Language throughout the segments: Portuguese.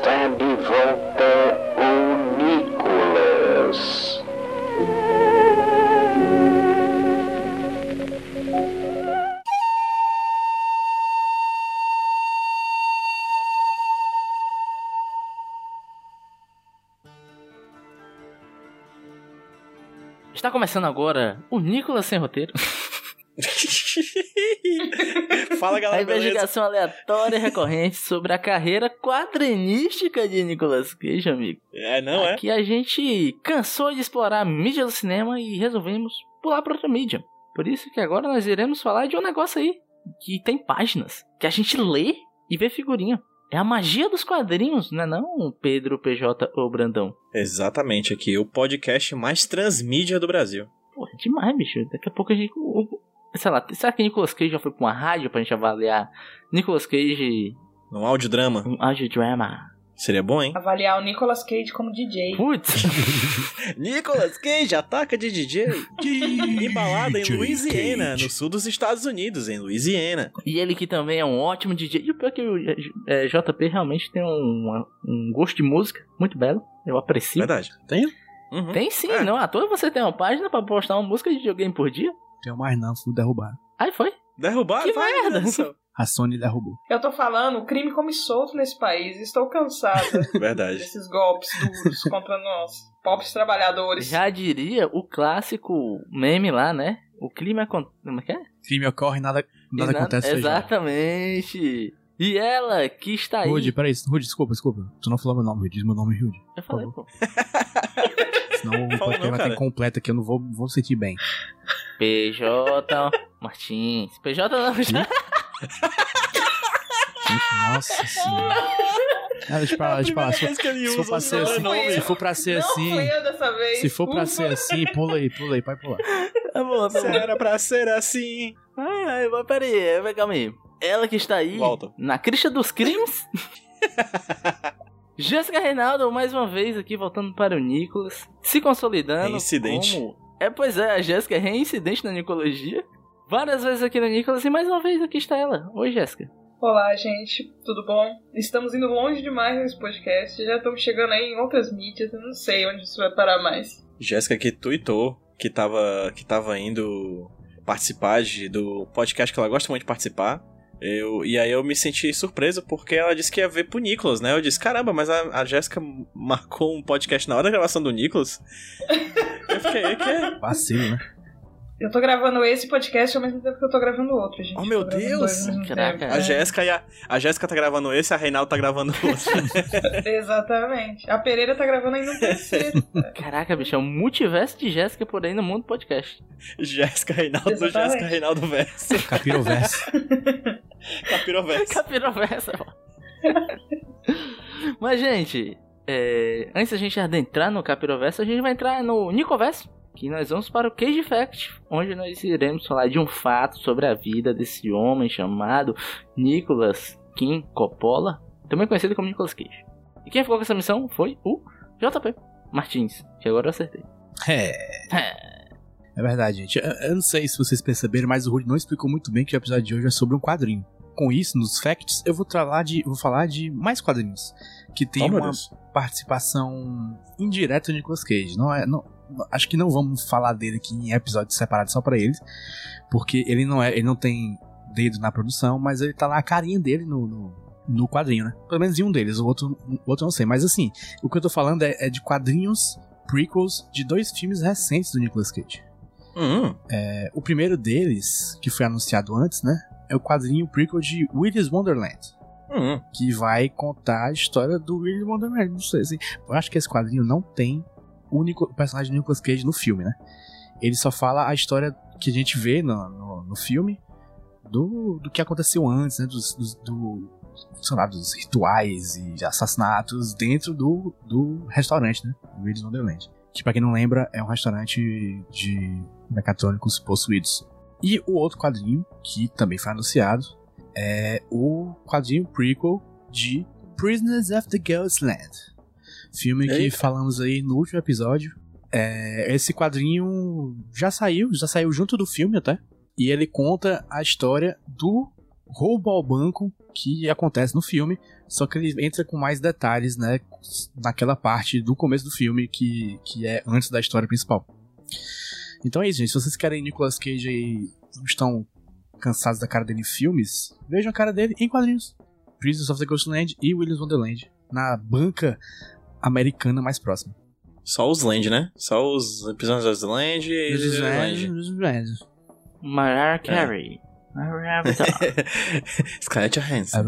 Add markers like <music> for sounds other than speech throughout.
Está de volta o Nicolas. Está começando agora o Nicolas Sem Roteiro. <laughs> <laughs> Fala A galera, beleza? investigação aleatória e recorrente sobre a carreira quadrinística de Nicolas Cage, amigo. É, não é? Que a gente cansou de explorar a mídia do cinema e resolvemos pular para outra mídia. Por isso que agora nós iremos falar de um negócio aí que tem páginas, que a gente lê e vê figurinha. É a magia dos quadrinhos, não é não, Pedro, PJ ou Brandão? Exatamente, aqui, o podcast mais transmídia do Brasil. Pô, é demais, bicho. Daqui a pouco a gente. o- Sei lá, será que Nicolas Cage já foi pra uma rádio pra gente avaliar Nicolas Cage No audiodrama. um audiodrama? Seria bom, hein? Avaliar o Nicolas Cage como DJ. Putz! <laughs> Nicolas Cage ataca de DJ. Embalada <laughs> em Louisiana, no sul dos Estados Unidos, em Louisiana. e ele que também é um ótimo DJ. E o pior é que o é, JP realmente tem um, um gosto de música muito belo. Eu aprecio. Verdade. Tem? Uhum. Tem sim, É. não à toa você tem uma página pra postar uma música de videogame por dia. Tenho mais não, fui derrubado. Aí foi. Derrubaram? Que Vai, merda. A Sony derrubou. Eu tô falando, o crime come solto nesse país. Estou cansada <laughs> Verdade. desses golpes duros contra nós, pobres trabalhadores. Já diria o clássico meme lá, né? O é. con- Como é que é? Crime ocorre, nada, nada Exato- acontece. Exatamente. E ela que está aí. Rude, peraí, Rude, desculpa, desculpa. Tu não falou meu nome, Rude, diz meu nome, Rude. Eu falei, pô. <laughs> Senão o <laughs> podcast não, vai cara. ter completo aqui, eu não vou, vou sentir bem. PJ Martins. PJ não. Nossa senhora. Deixa pra lá, deixa pra lá. Se, for pra ser assim, se for pra ser assim, se for pra ser assim, pula aí, pula aí, pode pular. Tá bom, tá Se bom. era pra ser assim. Ai, ai, mas peraí, vai, calma aí. Ela que está aí, Volta. na crista dos crimes. <laughs> Jéssica Reinaldo, mais uma vez aqui, voltando para o Nicolas, se consolidando Reincidente. como... É, pois é, a Jéssica é reincidente na Nicologia. Várias vezes aqui no Nicolas e mais uma vez aqui está ela. Oi, Jéssica. Olá, gente, tudo bom? Estamos indo longe demais nesse podcast. Já estamos chegando aí em outras mídias. Eu não sei onde isso vai parar mais. Jéssica que tweetou que tava, que tava indo participar de, do podcast que ela gosta muito de participar. Eu, e aí eu me senti surpreso porque ela disse que ia ver pro Nicolas, né? Eu disse, caramba, mas a, a Jéssica marcou um podcast na hora da gravação do Nicolas. <laughs> eu fiquei, que é? Vacilo, né? Eu tô gravando esse podcast ao mesmo tempo que eu tô gravando outro, gente. Oh, meu Deus! Caraca. A É. Jéssica, e a, a Jéssica tá gravando esse, a Reinaldo tá gravando outro. <laughs> Exatamente. A Pereira tá gravando ainda um terceiro. <laughs> Caraca, bicho, é um multiverso de Jéssica por aí no mundo podcast. Jéssica Reinaldo, Exatamente. Jéssica Reinaldo verso. Capiroverso. <laughs> Capiroverso. Capiroversa, pô. Mas, gente, é, antes da gente adentrar no Capiroverso, a gente vai entrar no Nicoverso. Que nós vamos para o Cage Fact, onde nós iremos falar de um fato sobre a vida desse homem chamado Nicolas Kim Coppola, também conhecido como Nicolas Cage. E quem ficou com essa missão foi o JP Martins, que agora eu acertei. É. É verdade, gente. Eu, eu não sei se vocês perceberam, mas o Rudy não explicou muito bem que o episódio de hoje é sobre um quadrinho. Com isso, nos facts, eu vou falar de, vou falar de mais quadrinhos. Que tem Oh, uma Deus. participação indireta do Nicolas Cage. Não é, não, acho que não vamos falar dele aqui em episódios separados só pra eles, porque ele não é, ele não tem dedo na produção, mas ele tá lá a carinha dele no, no, no quadrinho, né? Pelo menos em um deles, o outro, o outro eu não sei. Mas assim, o que eu tô falando é, é de quadrinhos prequels de dois filmes recentes do Nicolas Cage. Hum, É, o primeiro deles, que foi anunciado antes, né? É o quadrinho prequel de Willy's Wonderland hum. que vai contar a história do Willy Wonderland. Não sei, assim, eu acho que esse quadrinho não tem o, Nico- o personagem do Nicolas Cage no filme, né? Ele só fala a história que a gente vê no, no, no filme do, do que aconteceu antes, né? Dos- dos- do, lá, dos rituais e assassinatos dentro do, do restaurante, né? Willis Wonderland. Que, pra quem não lembra, é um restaurante de mecatrônicos possuídos. E o outro quadrinho, que também foi anunciado, é o quadrinho prequel de Prisoners of the Ghostland. Filme que Eita. falamos aí no último episódio. É, esse quadrinho já saiu, já saiu junto do filme até. E ele conta a história do roubo ao banco que acontece no filme, só que ele entra com mais detalhes, né, naquela parte do começo do filme que, que é antes da história principal. Então é isso, gente. Se vocês querem Nicolas Cage aí, não estão cansados da cara dele em filmes, vejam a cara dele em quadrinhos. Prisoners of the Ghostland e Williams Wonderland, na banca americana mais próxima. Só os Land, né? Só os episódios das Land e os Land. Mariah Carey. Mariah <laughs> Carey. Scarlett Johansson.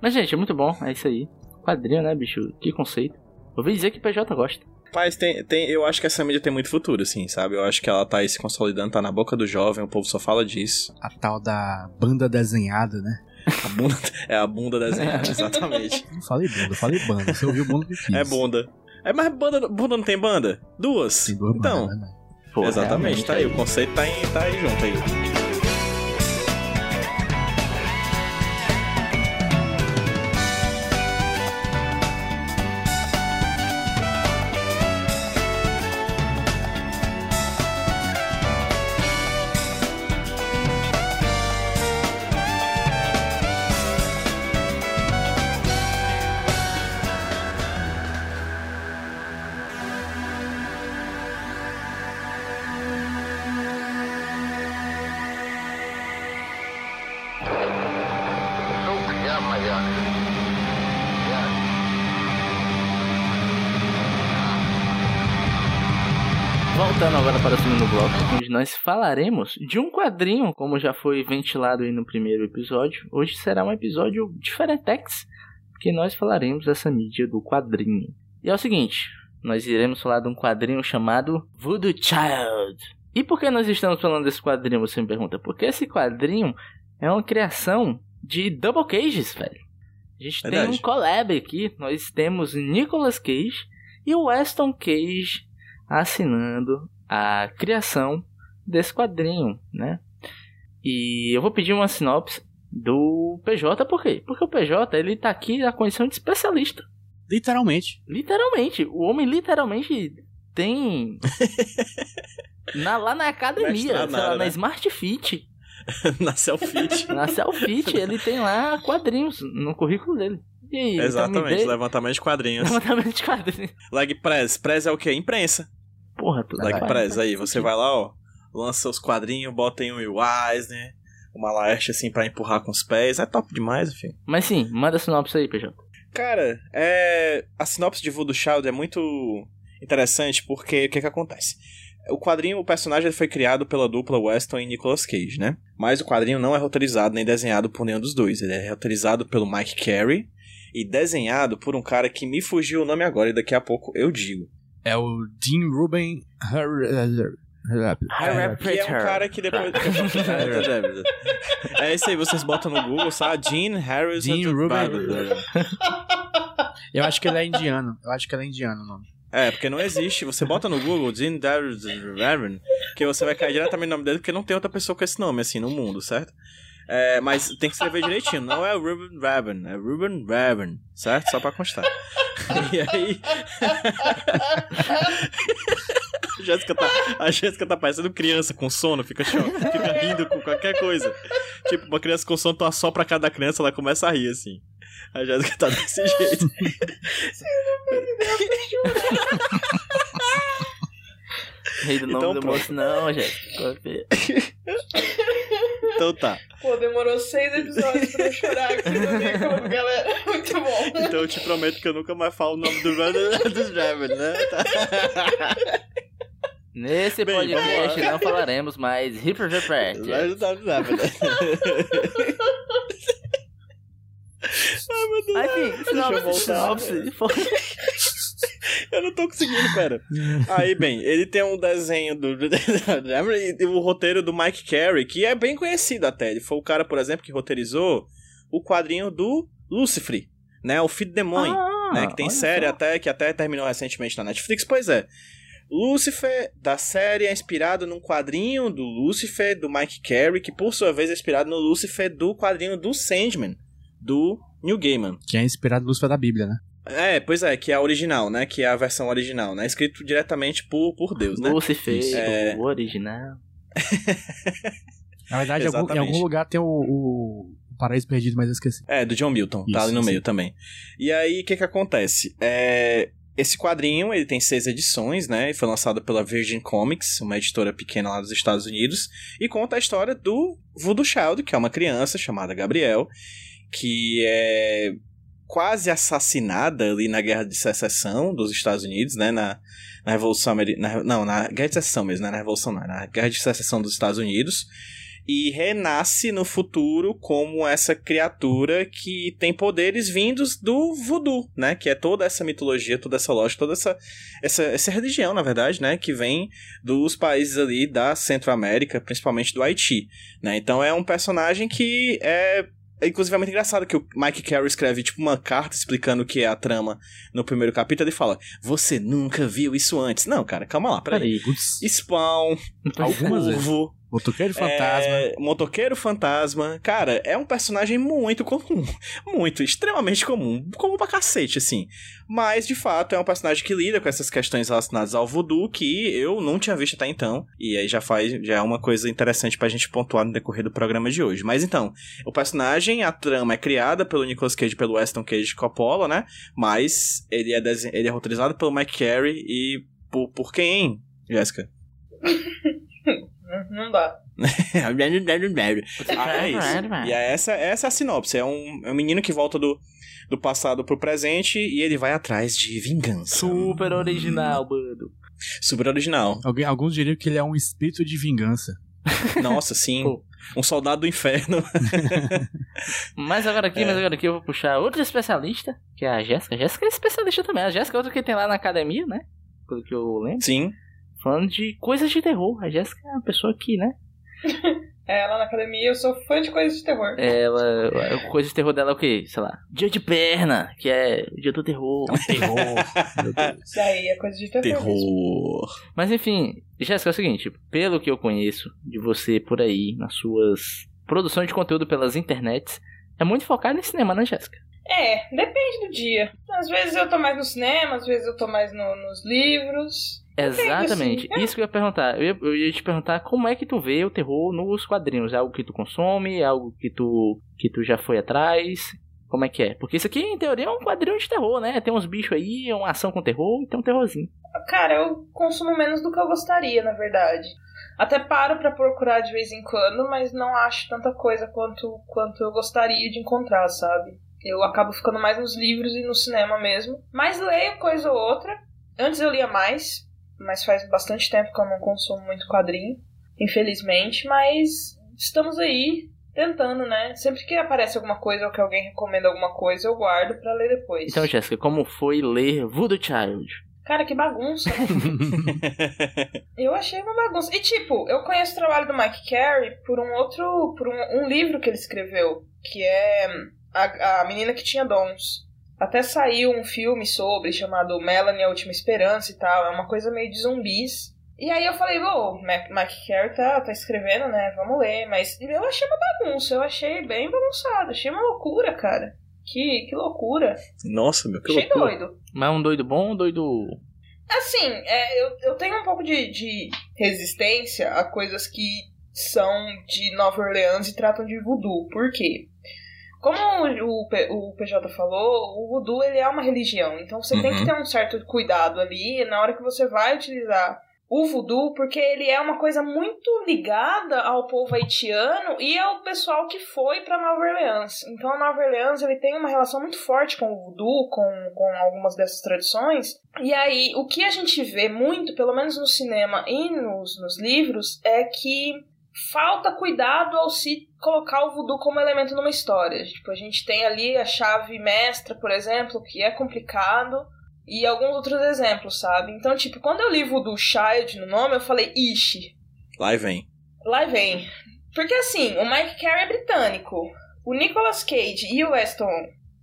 Mas, gente, é muito bom. É isso aí. Quadrinho, né, bicho? Que conceito. Ouvi dizer que PJ gosta. Rapaz, tem, tem, eu acho que essa mídia tem muito futuro, assim, sabe? Eu acho que ela tá aí se consolidando, tá na boca do jovem, o povo só fala disso. A tal da banda desenhada, né? A bunda, é a bunda desenhada, exatamente. Não falei banda, eu falei banda. Você ouviu banda que quis. É bunda. É, mas banda, bunda não tem banda? Duas? Tem duas então, bandas, né? Pô, exatamente, tá aí. O conceito tá, em, tá aí junto aí. Onde nós falaremos de um quadrinho, como já foi ventilado aí no primeiro episódio. Hoje será um episódio diferentex, porque nós falaremos dessa mídia do quadrinho. E é o seguinte, nós iremos falar de um quadrinho chamado Voodoo Child. E por que nós estamos falando desse quadrinho, você me pergunta? Porque esse quadrinho é uma criação de Double Cages, velho. A gente tem Verdade. um collab aqui, nós temos Nicolas Cage e o Weston Cage assinando a criação desse quadrinho, né? E eu vou pedir uma sinopse do PJ, por quê? Porque o PJ, ele tá aqui na condição de especialista. Literalmente. Literalmente, o homem literalmente tem <laughs> na, lá na academia, lá, nada, na né? Smart Fit, <laughs> na selfie. <laughs> na Selfit, ele tem lá quadrinhos no currículo dele. E aí, me Exatamente, levantamento de quadrinhos. levantamento de quadrinhos. Leg Press. Press é o quê? Imprensa. Porra, Leg faz- Press. Aí, você vai lá, ó. Lança os quadrinhos, bota em um Will Eisner. Uma Laerte assim pra empurrar com os pés. É top demais, enfim. Mas sim, manda a sinopse aí, PJ. Cara, é... a sinopse de Voodoo Child é muito interessante porque o que que acontece? O quadrinho, o personagem foi criado pela dupla Weston e Nicolas Cage, né? Mas o quadrinho não é roteirizado nem desenhado por nenhum dos dois. Ele é roteirizado pelo Mike Carey e desenhado por um cara que me fugiu o nome agora e daqui a pouco eu digo. É o Dean Ruben. Que é um cara que depois. <laughs> é esse aí, vocês botam no Google, sabe? Dean Harris. Dean Ruben. <laughs> Eu acho que ele é indiano. Eu acho que ele é indiano o nome. É, porque não existe. Você bota no Google Dean Darius Raven, que você vai cair diretamente no nome dele, porque não tem outra pessoa com esse nome, assim, no mundo, certo? É, mas tem que escrever direitinho. Não é Ruben Raven, é Ruben Raven, certo? Só pra constar. <laughs> E aí. A Jéssica tá, a Jéssica tá parecendo criança com sono, fica, cho- fica rindo com qualquer coisa. Tipo, uma criança com sono, tu assopra a cara da criança, ela começa a rir, assim. A Jéssica tá desse jeito. Rei do nome Então do pronto. moço, não, gente. <laughs> Então tá. Pô, demorou seis episódios pra eu chorar aqui no micro, galera. <laughs> Muito bom. Então eu te prometo que eu nunca mais falo o nome do <laughs> dos Raven, né? Tá. Nesse Bem, podcast não falaremos mais Hyper Report. Mas tá dos Raven, né? Ai, meu Deus. Mas enfim, sinopse, sinopse. Eu não tô conseguindo, pera. Aí, bem, ele tem um desenho <laughs> do. e o roteiro do Mike Carey, que é bem conhecido até. Ele foi o cara, por exemplo, que roteirizou o quadrinho do Lucifer, né? O Filho do Demônio, Ah, né? Que tem série só. até que até terminou recentemente na Netflix. Pois é. Lucifer da série é inspirado num quadrinho do Lucifer do Mike Carey, que por sua vez é inspirado no Lucifer do quadrinho do Sandman, do Neil Gaiman. Que é inspirado no Lúcifer da Bíblia, né? É, pois é, que é a original, né? Que é a versão original, né? Escrito diretamente por, por Deus, né? Lucifer. É. o original. <laughs> Na verdade, em algum, em Exatamente. algum lugar tem o, o Paraíso Perdido, mas eu esqueci. É, do John Milton, tá Isso, ali no isso. meio também. E aí, o que que acontece? É, esse quadrinho, ele tem seis edições, né? E foi lançado pela Virgin Comics, uma editora pequena lá dos Estados Unidos, e conta a história do Voodoo Child, que é uma criança chamada Gabriel, que é quase assassinada ali na Guerra de Secessão dos Estados Unidos, né? Na, na Revolução Americana. Não, na Guerra de Secessão mesmo, né? Na Revolução não, na Guerra de Secessão dos Estados Unidos e renasce no futuro como essa criatura que tem poderes vindos do voodoo, né? Que é toda essa mitologia, toda essa lógica, toda essa, essa, essa religião, na verdade, né? Que vem dos países ali da Centro-América, principalmente do Haiti, né? Então é um personagem que é é inclusive é muito engraçado que o Mike Carey escreve tipo uma carta explicando o que é a trama no primeiro capítulo e fala: Você nunca viu isso antes. Não, cara, calma lá, peraí. Putz, Spawn, Algumas vezes. Motoqueiro Fantasma. é, Motoqueiro Fantasma. Cara, é um personagem muito comum. <laughs> Muito, extremamente comum. Comum pra cacete, assim. Mas, de fato, é um personagem que lida com essas questões relacionadas ao voodoo que eu não tinha visto até então. E aí já faz, já é uma coisa interessante pra gente pontuar no decorrer do programa de hoje. Mas então, o personagem, a trama é criada pelo Nicolas Cage e pelo Weston Cage Coppola, né? Mas ele é, desen- ele é roteirizado pelo Mike Carey e por, por quem, Jéssica? <laughs> Hum, Não dá. Ah, <laughs> é isso. E é essa, essa é a sinopse. É um, é um menino que volta do, do passado pro presente e ele vai atrás de vingança. Super original, mano. Super original. Alguém, alguns diriam que ele é um espírito de vingança. <laughs> Nossa, sim. Pô. Um soldado do inferno. <laughs> Mas agora aqui, mas agora aqui eu vou puxar outra especialista, que é a Jéssica. A Jéssica é especialista também. A Jéssica é outra que tem lá na academia, né? Pelo que eu lembro. Sim. Falando de coisas de terror. A Jéssica é uma pessoa que, né? <laughs> É, lá na academia eu sou fã de coisas de terror. Ela. A coisa de terror dela é o quê? Sei lá. Dia de perna, que é o dia do terror. <laughs> Terror. Meu Deus. Isso daí é coisa de terror. mesmo. Terror. Mas enfim, Jéssica, é o seguinte, pelo que eu conheço de você por aí, nas suas produções de conteúdo pelas internets, é muito focado em cinema, né, Jéssica? É, depende do dia. Às vezes eu tô mais no cinema, às vezes eu tô mais no- nos livros. Exatamente. assim, Isso que eu ia perguntar. Eu ia, eu ia te perguntar como é que tu vê o terror nos quadrinhos. É algo que tu consome? É algo que tu, que tu já foi atrás? Como é que é? Porque isso aqui, em teoria, é um quadrinho de terror, né? Tem uns bichos aí, é uma ação com terror e tem um terrorzinho. Cara, eu consumo menos do que eu gostaria, na verdade. Até paro pra procurar de vez em quando, mas não acho tanta coisa quanto, quanto eu gostaria de encontrar, sabe? Eu acabo ficando mais nos livros e no cinema mesmo. Mas leio coisa ou outra. Antes eu lia mais, mas faz bastante tempo que eu não consumo muito quadrinho, infelizmente. Mas estamos aí tentando, né? Sempre que aparece alguma coisa ou que alguém recomenda alguma coisa, eu guardo pra ler depois. Então, Jéssica, como foi ler Voodoo Child? Cara, que bagunça. eu achei uma bagunça. E tipo, eu conheço o trabalho do Mike Carey por um outro. por um, um livro que ele escreveu, que é a, a Menina que Tinha Dons. Até saiu um filme sobre, chamado Melanie, a Última Esperança e tal. É uma coisa meio de zumbis. E aí eu falei, Mac- Mike Carey tá, tá escrevendo, né? Vamos ler. Mas eu achei uma bagunça, eu achei bem bagunçado. Achei uma loucura, cara. Que, que loucura. Nossa, meu, que achei loucura. doido. Mas um doido bom ou um doido. Assim, é, eu, eu tenho um pouco de, de resistência a coisas que são de Nova Orleans e tratam de voodoo. Por quê? Como o, o PJ falou, o voodoo ele é uma religião. Então você tem Uhum. que ter um certo cuidado ali na hora que você vai utilizar o voodoo, porque ele é uma coisa muito ligada ao povo haitiano e ao pessoal que foi para Nova Orleans. Então a Nova Orleans ele tem uma relação muito forte com o voodoo, com, com algumas dessas tradições. E aí, o que a gente vê muito, pelo menos no cinema e nos, nos livros, é que falta cuidado ao se colocar o voodoo como elemento numa história. Tipo, a gente tem ali a chave mestra, por exemplo, que é complicado, e alguns outros exemplos, sabe? Então, tipo, quando eu li Voodoo Child no nome, eu falei, ixi, Lá vem. lá vem. Porque assim, o Mike Carey é britânico. o Nicolas Cage e o Weston.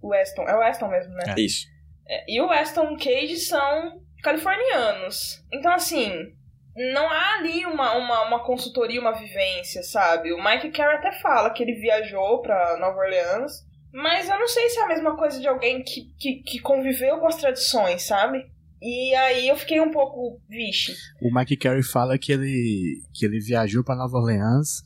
O Weston, é o Weston mesmo, né? Isso. É, E o Weston Cage são californianos. Então, assim, não há ali uma, uma, uma consultoria, uma vivência, sabe? O Mike Carey até fala que ele viajou pra Nova Orleans, mas eu não sei se é a mesma coisa de alguém que, que, que conviveu com as tradições, sabe? E aí eu fiquei um pouco, vixe. O Mike Carey fala que ele, que ele viajou pra Nova Orleans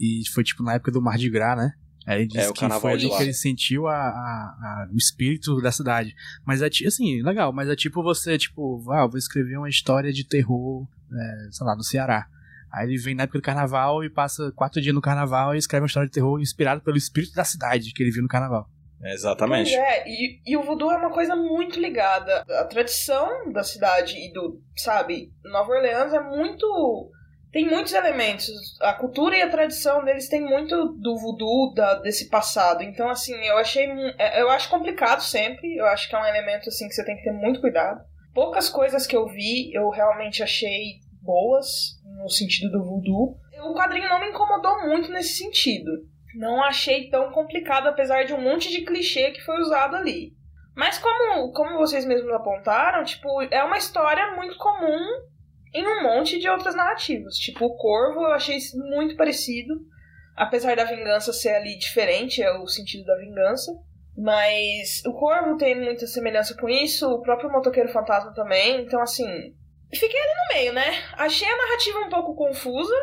e foi tipo na época do Mardi Gras, né? Aí ele disse É, o que carnaval foi ali que ele sentiu a, a- a- o espírito da cidade. Mas é assim, legal, mas é tipo você, tipo, ah, eu vou escrever uma história de terror, é, sei lá, no Ceará. Aí ele vem na época do carnaval e passa quatro dias no carnaval e escreve uma história de terror inspirada pelo espírito da cidade que ele viu no carnaval. Exatamente. Pois é, e, e o voodoo é uma coisa muito ligada. A tradição da cidade e do, sabe, Nova Orleans é muito. Tem muitos elementos. A cultura e a tradição deles tem muito do voodoo, da, desse passado. Então, assim, eu achei. é, Eu acho complicado sempre. Eu acho que é um elemento, assim, que você tem que ter muito cuidado. Poucas coisas que eu vi, eu realmente achei boas, no sentido do voodoo. O quadrinho não me incomodou muito nesse sentido não achei tão complicado, apesar de um monte de clichê que foi usado ali. Mas como, como vocês mesmos apontaram, tipo, é uma história muito comum em um monte de outras narrativas. Tipo, o Corvo eu achei muito parecido, apesar da vingança ser ali diferente, é o sentido da vingança. Mas o Corvo tem muita semelhança com isso, o próprio Motoqueiro Fantasma também, então assim. Fiquei ali no meio, né? Achei a narrativa um pouco confusa,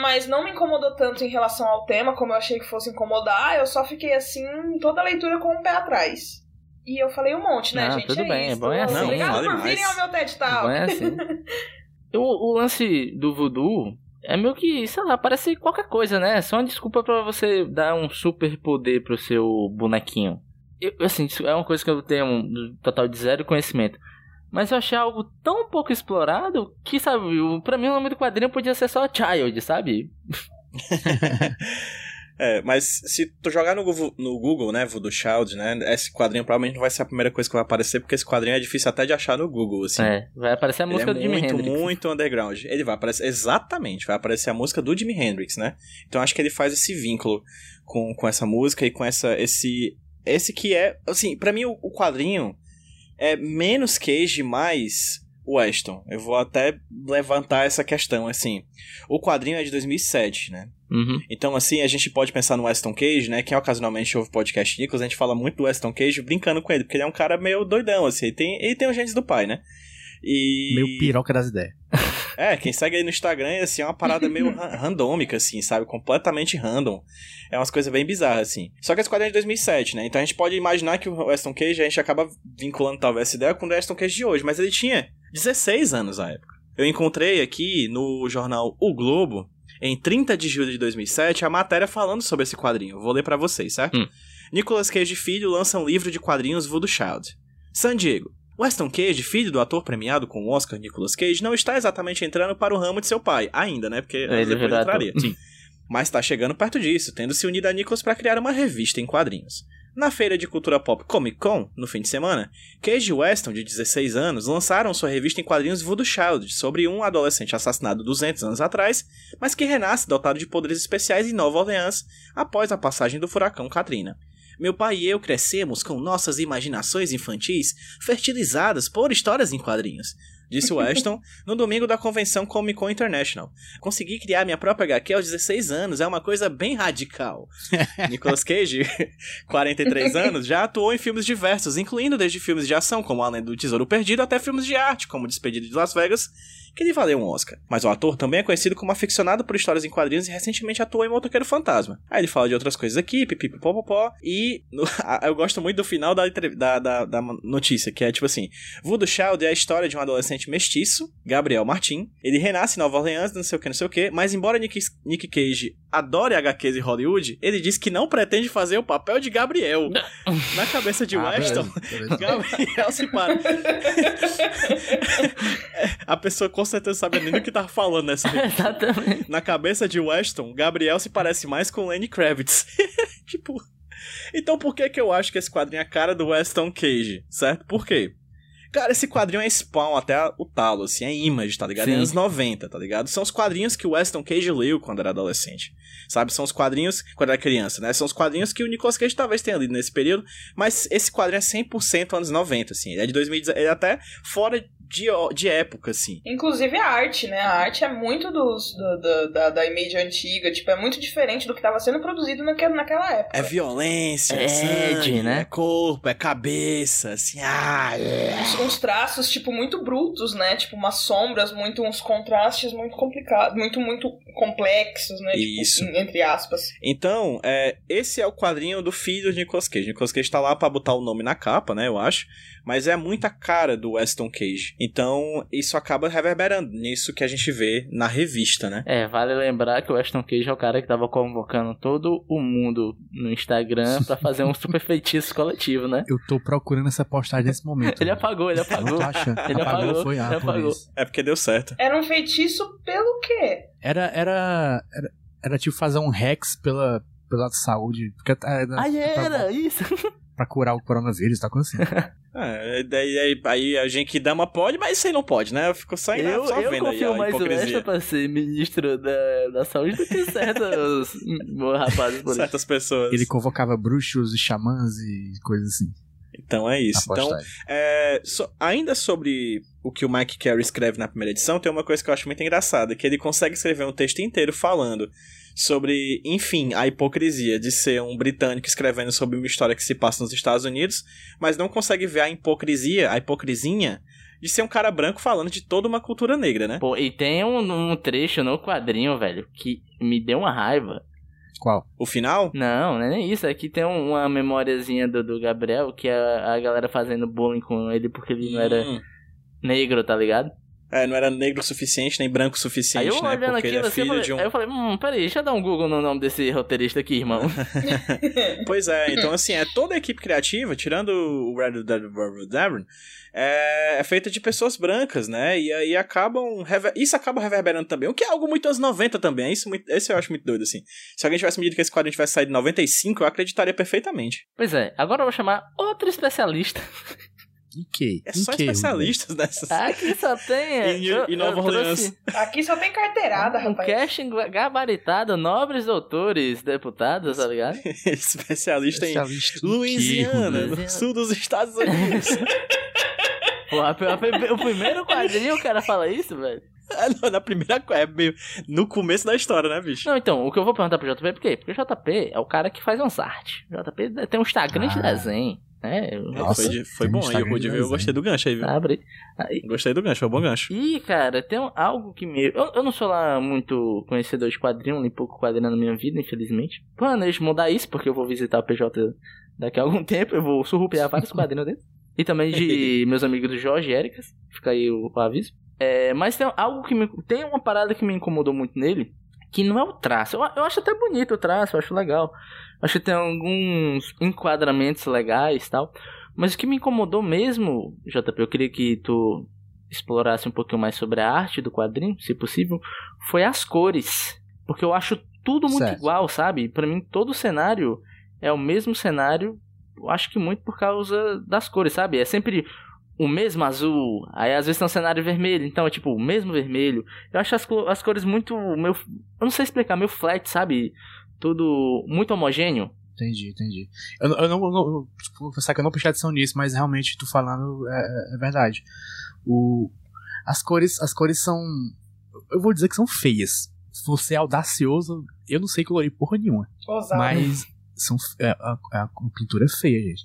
mas não me incomodou tanto em relação ao tema como eu achei que fosse incomodar. Eu só fiquei assim, toda a leitura com o pé atrás. E eu falei um monte, né, Não, gente? tudo bem, é isso. bom é assim. Não, Obrigado por demais. virem ao meu TED Talk. é assim. <laughs> o, o lance do voodoo é meio que, sei lá, parece qualquer coisa, né? É só uma desculpa pra você dar um super poder pro seu bonequinho. Eu, assim, é uma coisa que eu tenho um total de zero conhecimento. Mas eu achei algo tão pouco explorado que, sabe, pra mim o nome do quadrinho podia ser só Child, sabe? <laughs> É, mas se tu jogar no Google, no Google, né, Voodoo Child, né, esse quadrinho provavelmente não vai ser a primeira coisa que vai aparecer, porque esse quadrinho é difícil até de achar no Google, assim. É, vai aparecer a Ele música é do Jimi muito, Hendrix. muito underground. Ele vai aparecer, exatamente, vai aparecer a música do Jimi Hendrix, né? Então acho que ele faz esse vínculo com, com essa música e com essa, esse, esse que é, assim, pra mim o, o quadrinho é menos Cage, mais Weston. Eu vou até levantar essa questão, assim. O quadrinho é de 2007, né? Uhum. Então, assim, a gente pode pensar no Weston Cage, né? Quem ocasionalmente ouve podcast Nichols, a gente fala muito do Weston Cage brincando com ele, porque ele é um cara meio doidão, assim. Ele tem, ele tem os genes do pai, né? E. Meio piroca das ideias. <laughs> É, quem segue aí no Instagram, assim, é uma parada meio ra- randômica, assim, sabe? Completamente random. É umas coisas bem bizarras, assim. Só que esse quadrinho é de 2007, né? Então a gente pode imaginar que o Weston Cage, a gente acaba vinculando talvez essa ideia com o Weston Cage de hoje, mas ele tinha 16 anos à época. Eu encontrei aqui no jornal O Globo, em 30 de julho de 2007, a matéria falando sobre esse quadrinho. Vou ler pra vocês, certo? Hum. Nicolas Cage Filho lança um livro de quadrinhos Voodoo Child. San Diego. Weston Cage, filho do ator premiado com o Oscar Nicolas Cage, não está exatamente entrando para o ramo de seu pai, ainda, né? Porque Ele depois entraria. Sim. Mas está chegando perto disso, tendo se unido a Nicholas para criar uma revista em quadrinhos. Na feira de cultura pop Comic Con, no fim de semana, Cage Weston, de 16 anos, lançaram sua revista em quadrinhos Voodoo Child, sobre um adolescente assassinado 200 anos atrás, mas que renasce dotado de poderes especiais em Nova Orleans após a passagem do furacão Katrina. Meu pai e eu crescemos com nossas imaginações infantis fertilizadas por histórias em quadrinhos, disse Weston no domingo da convenção Comic Con International. Consegui criar minha própria HQ aos 16 anos, é uma coisa bem radical. <laughs> Nicolas Cage, <laughs> 43 anos, já atuou em filmes diversos, incluindo desde filmes de ação como Além do Tesouro Perdido até filmes de arte como Despedido de Las Vegas, que lhe valeu um Oscar. Mas o ator também é conhecido como aficionado por histórias em quadrinhos e recentemente atuou em Motoqueiro Fantasma. Aí ele fala de outras coisas aqui, pipipipopopó, e no- <laughs> eu gosto muito do final da, da, da, da notícia, que é tipo assim, Voodoo Child é a história de um adolescente mestiço, Gabriel Martin. Ele renasce em Nova Orleans, não sei o que, não sei o que, mas embora Nick, Nick Cage adore HQs em Hollywood, ele diz que não pretende fazer o papel de Gabriel. Na cabeça de Ah, Weston. Gabriel se para. <laughs> <laughs> A pessoa com certeza sabe nem do que tá falando nessa. <laughs> Exatamente. Na cabeça de Weston, Gabriel se parece mais com Lenny Kravitz. <laughs> tipo. Então por que que eu acho que esse quadrinho é a cara do Weston Cage, certo? Por quê? Cara, esse quadrinho é spawn até o talo, assim, é image, tá ligado? É Sim. anos 90, tá ligado? São os quadrinhos que o Weston Cage leu quando era adolescente. Sabe? São os quadrinhos, quando era criança, né? São os quadrinhos que o Nicolas Cage talvez tenha lido nesse período, mas esse quadrinho é 100% anos 90, assim. Ele é de 2010, ele é até fora de, de época, assim. Inclusive a arte, né? A arte é muito dos, do, do- da, da image antiga, tipo, é muito diferente do que estava sendo produzido naquela, naquela época. É violência, é, sangue, né? é corpo, é cabeça, assim, ah, é. Uns, uns traços, tipo, muito brutos, né? Tipo, umas sombras, muito, uns contrastes muito complicados, muito, muito complexos, né? Tipo, Isso. em- entre aspas. Então, é, esse é o quadrinho do filho de Nicolas Cage. Nicolas Cage tá lá pra botar o nome na capa, né, eu acho. Mas é muita cara do Weston Cage. Então, isso acaba reverberando nisso que a gente vê na revista, né? É, vale lembrar que o Ashton Cage é o cara que tava convocando todo o mundo no Instagram pra fazer um super feitiço coletivo, né? Eu tô procurando essa postagem nesse momento. Ele apagou, ele não apagou. tô achando. Ele apagou, foi, ah, ele apagou. isso. É porque deu certo. Era um feitiço pelo quê? Era, era, era, era tipo fazer um hex pela, pela saúde. Porque, é, Aí era, isso. <laughs> pra curar o coronavírus, tá acontecendo. <laughs> É, daí aí, aí a gente que dama pode, mas isso aí não pode, né? Eu fico só, indo- Eu, só eu vendo aí a mais hipocrisia. Ashton pra ser ministro da, da saúde do que <laughs> certos rapazes por. Certas pessoas. Ele convocava bruxos e xamãs e coisas assim. Então é isso. Então. É, so- ainda sobre o que o Mike Carey escreve na primeira edição, tem uma coisa que eu acho muito engraçada, que ele consegue escrever um texto inteiro falando sobre, enfim, a hipocrisia de ser um britânico escrevendo sobre uma história que se passa nos Estados Unidos, mas não consegue ver a hipocrisia, a hipocrisinha de ser um cara branco falando de toda uma cultura negra, né? Pô, e tem um, um trecho no quadrinho, velho, que me deu uma raiva. Qual? O final, Não, não é nem isso. Aqui tem um- uma memóriazinha do, do Gabriel, que é a, a galera fazendo bullying com ele porque ele não era Hum, negro, tá ligado? É, não era negro o suficiente, nem branco o Aí suficiente, eu né? olhando Porque ele é assim, eu filho falei, de um... aí eu falei, hum, peraí, deixa eu dar um Google no nome desse roteirista aqui, irmão. <laughs> <laughs> Pois é, então assim, é toda a equipe criativa, tirando o Red Dead Redemption, é, é feita de pessoas brancas, né? E aí acabam. rever- Isso acaba reverberando também, o que é algo muito anos 90 também. é Isso, muito... Esse eu acho muito doido, assim. Se alguém tivesse me dito que esse quadrinho tivesse saído em 95, eu acreditaria perfeitamente. pois é, agora eu vou chamar outro especialista. <laughs> Em que? É Em só que, especialistas nessas. Aqui só tem. é, <laughs> Em- eu- em Nova Orleans. Aqui só tem carteirada, Um rapaz. casting gabaritado, nobres doutores, deputados, tá ligado? <laughs> Especialista em Especialista em que, Louisiana, Rubens? no sul dos Estados Unidos. <laughs> Pô, a- a- o primeiro quadrinho o cara fala isso, velho. Ah, não, na primeira. É meio. No começo da história, né, bicho? Não, então, o que eu vou perguntar pro JP é por quê? Porque o JP é o cara que faz umas artes. O JP tem um Instagram de Ah. desenho, né? Eu- Nossa, foi foi bom aí, o Instagram Rude de viu. Eu gostei do gancho aí, viu? Abre. Aí, Gostei do gancho, foi um bom gancho. E, cara, tem um- algo que me. Eu, eu não sou lá muito conhecedor de quadrinho, nem pouco quadrinho na minha vida, infelizmente. Planejo mudar isso, porque eu vou visitar o PJ daqui a algum <laughs> tempo. Eu vou surrupiar vários quadrinhos dele. E também de <laughs> meus amigos do Jorge e Ericas. Fica aí o, o aviso. É, mas tem algo que me. Tem uma parada que me incomodou muito nele. Que não é o traço. Eu, eu acho até bonito o traço, eu acho legal. Acho que tem alguns enquadramentos legais e tal. Mas o que me incomodou mesmo, JP, eu queria que tu explorasse um pouquinho mais sobre a arte do quadrinho, se possível, foi as cores. Porque eu acho tudo muito Certo. igual, sabe? Pra mim, todo cenário é o mesmo cenário, eu acho que muito por causa das cores, sabe? É sempre o mesmo azul, aí às vezes tem um cenário vermelho, então é tipo o mesmo vermelho. Eu acho as, as cores muito. Meu, eu não sei explicar, meio flat, sabe? Tudo muito homogêneo. Entendi, entendi. Eu, eu não, eu não eu, tipo, vou que eu não prestei atenção nisso, mas realmente tu falando é, é- é verdade. O, as cores, as cores são, eu vou dizer que são feias. Se você é audacioso, eu não sei colorir porra nenhuma, Ousado. mas são é, a, a- a pintura é feia, gente.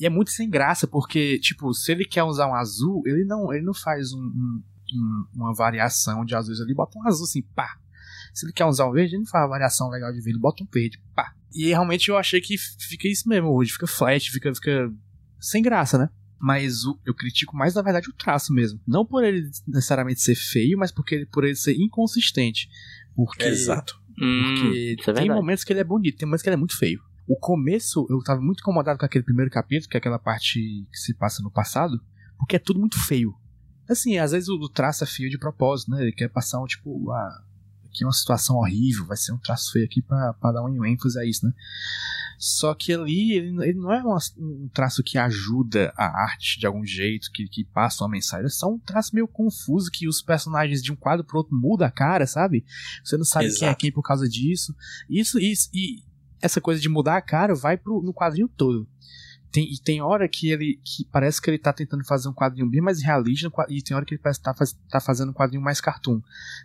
E é muito sem graça porque, tipo, se ele quer usar um azul, ele não, ele não faz um- um- um- uma variação de azuis ali, bota um azul assim, pá. Se ele quer usar um verde, ele não faz uma variação legal de verde, bota um verde, pá. E realmente eu achei que fica isso mesmo, hoje fica flat, fica, fica sem graça, né? Mas o- eu critico mais, na verdade, o traço mesmo. Não por ele necessariamente ser feio, mas porque, por ele ser inconsistente. Porque, Exato. Hum, porque é tem verdade. momentos que ele é bonito, tem momentos que ele é muito feio. O começo, eu tava muito incomodado com aquele primeiro capítulo, que é aquela parte que se passa no passado, porque é tudo muito feio. Assim, às vezes o, o traço é feio de propósito, né? Ele quer passar um tipo, que é uma situação horrível, vai ser um traço feio aqui pra, pra dar um ênfase a isso, né? Só que ali ele, ele não é uma- um traço que ajuda a arte de algum jeito, que, que passa uma mensagem. É só um traço meio confuso que os personagens de um quadro pro outro mudam a cara, sabe? Você não sabe quem é Exato. quem por causa disso. Isso, isso e essa coisa de mudar a cara vai pro, no quadrinho todo. Tem, e tem hora que ele que parece que ele tá tentando fazer um quadrinho bem mais realista e tem hora que ele parece que tá, faz- tá fazendo um quadrinho mais cartoon.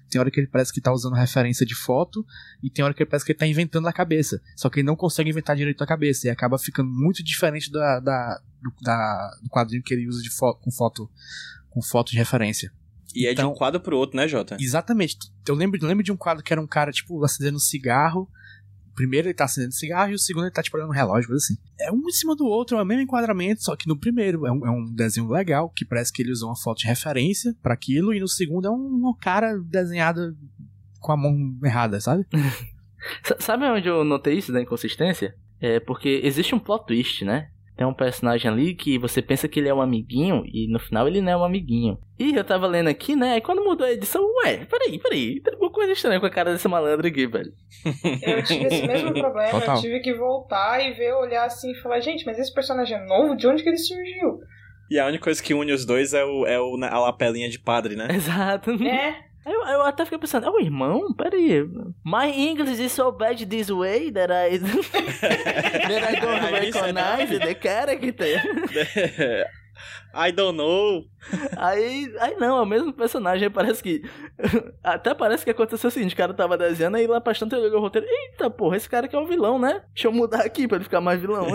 Tem hora que ele parece que tá usando referência de foto e tem hora que ele parece que ele tá inventando na cabeça. Só que ele não consegue inventar direito na cabeça e acaba ficando muito diferente da, da, do, da- do quadrinho que ele usa de fo com foto com foto de referência. E é de Então- um quadro pro outro, né, Jota? Exatamente. Eu lembro, eu lembro de um quadro que era um cara, tipo, acendendo um cigarro. Primeiro ele tá acendendo cigarro e o segundo ele tá, tipo, olhando um relógio, coisa assim. É um em cima do outro, é o mesmo enquadramento, só que no primeiro é um, é um desenho legal, que parece que ele usou uma foto de referência pra aquilo, e no segundo é um, cara desenhada com a mão errada, sabe? <laughs> Sabe onde eu notei isso da inconsistência? É porque existe um plot twist, né? Tem um personagem ali que você pensa que ele é um amiguinho e no final ele não é um amiguinho. E eu tava lendo aqui, né? E quando mudou a edição, ué, peraí, peraí, tem alguma coisa estranha com a cara desse malandro aqui, velho. Eu tive esse mesmo <laughs> problema, Total. eu tive que voltar e ver, olhar assim e falar, gente, mas esse personagem é novo? De onde que ele surgiu? E a única coisa que une os dois é, o, é o, a lapelinha de padre, né? <laughs> Exato. É, Eu, eu até fiquei pensando, é o irmão? Peraí. My English is so bad this way that I, <laughs> that I don't <laughs> recognize the character. <laughs> I don't know. Aí, aí não, é o mesmo personagem, parece que. Até parece que aconteceu o seguinte: o cara tava desenhando, aí lá pra tanto ele olhou o roteiro. Eita, porra, esse cara aqui é um vilão, né? Deixa eu mudar aqui pra ele ficar mais vilão.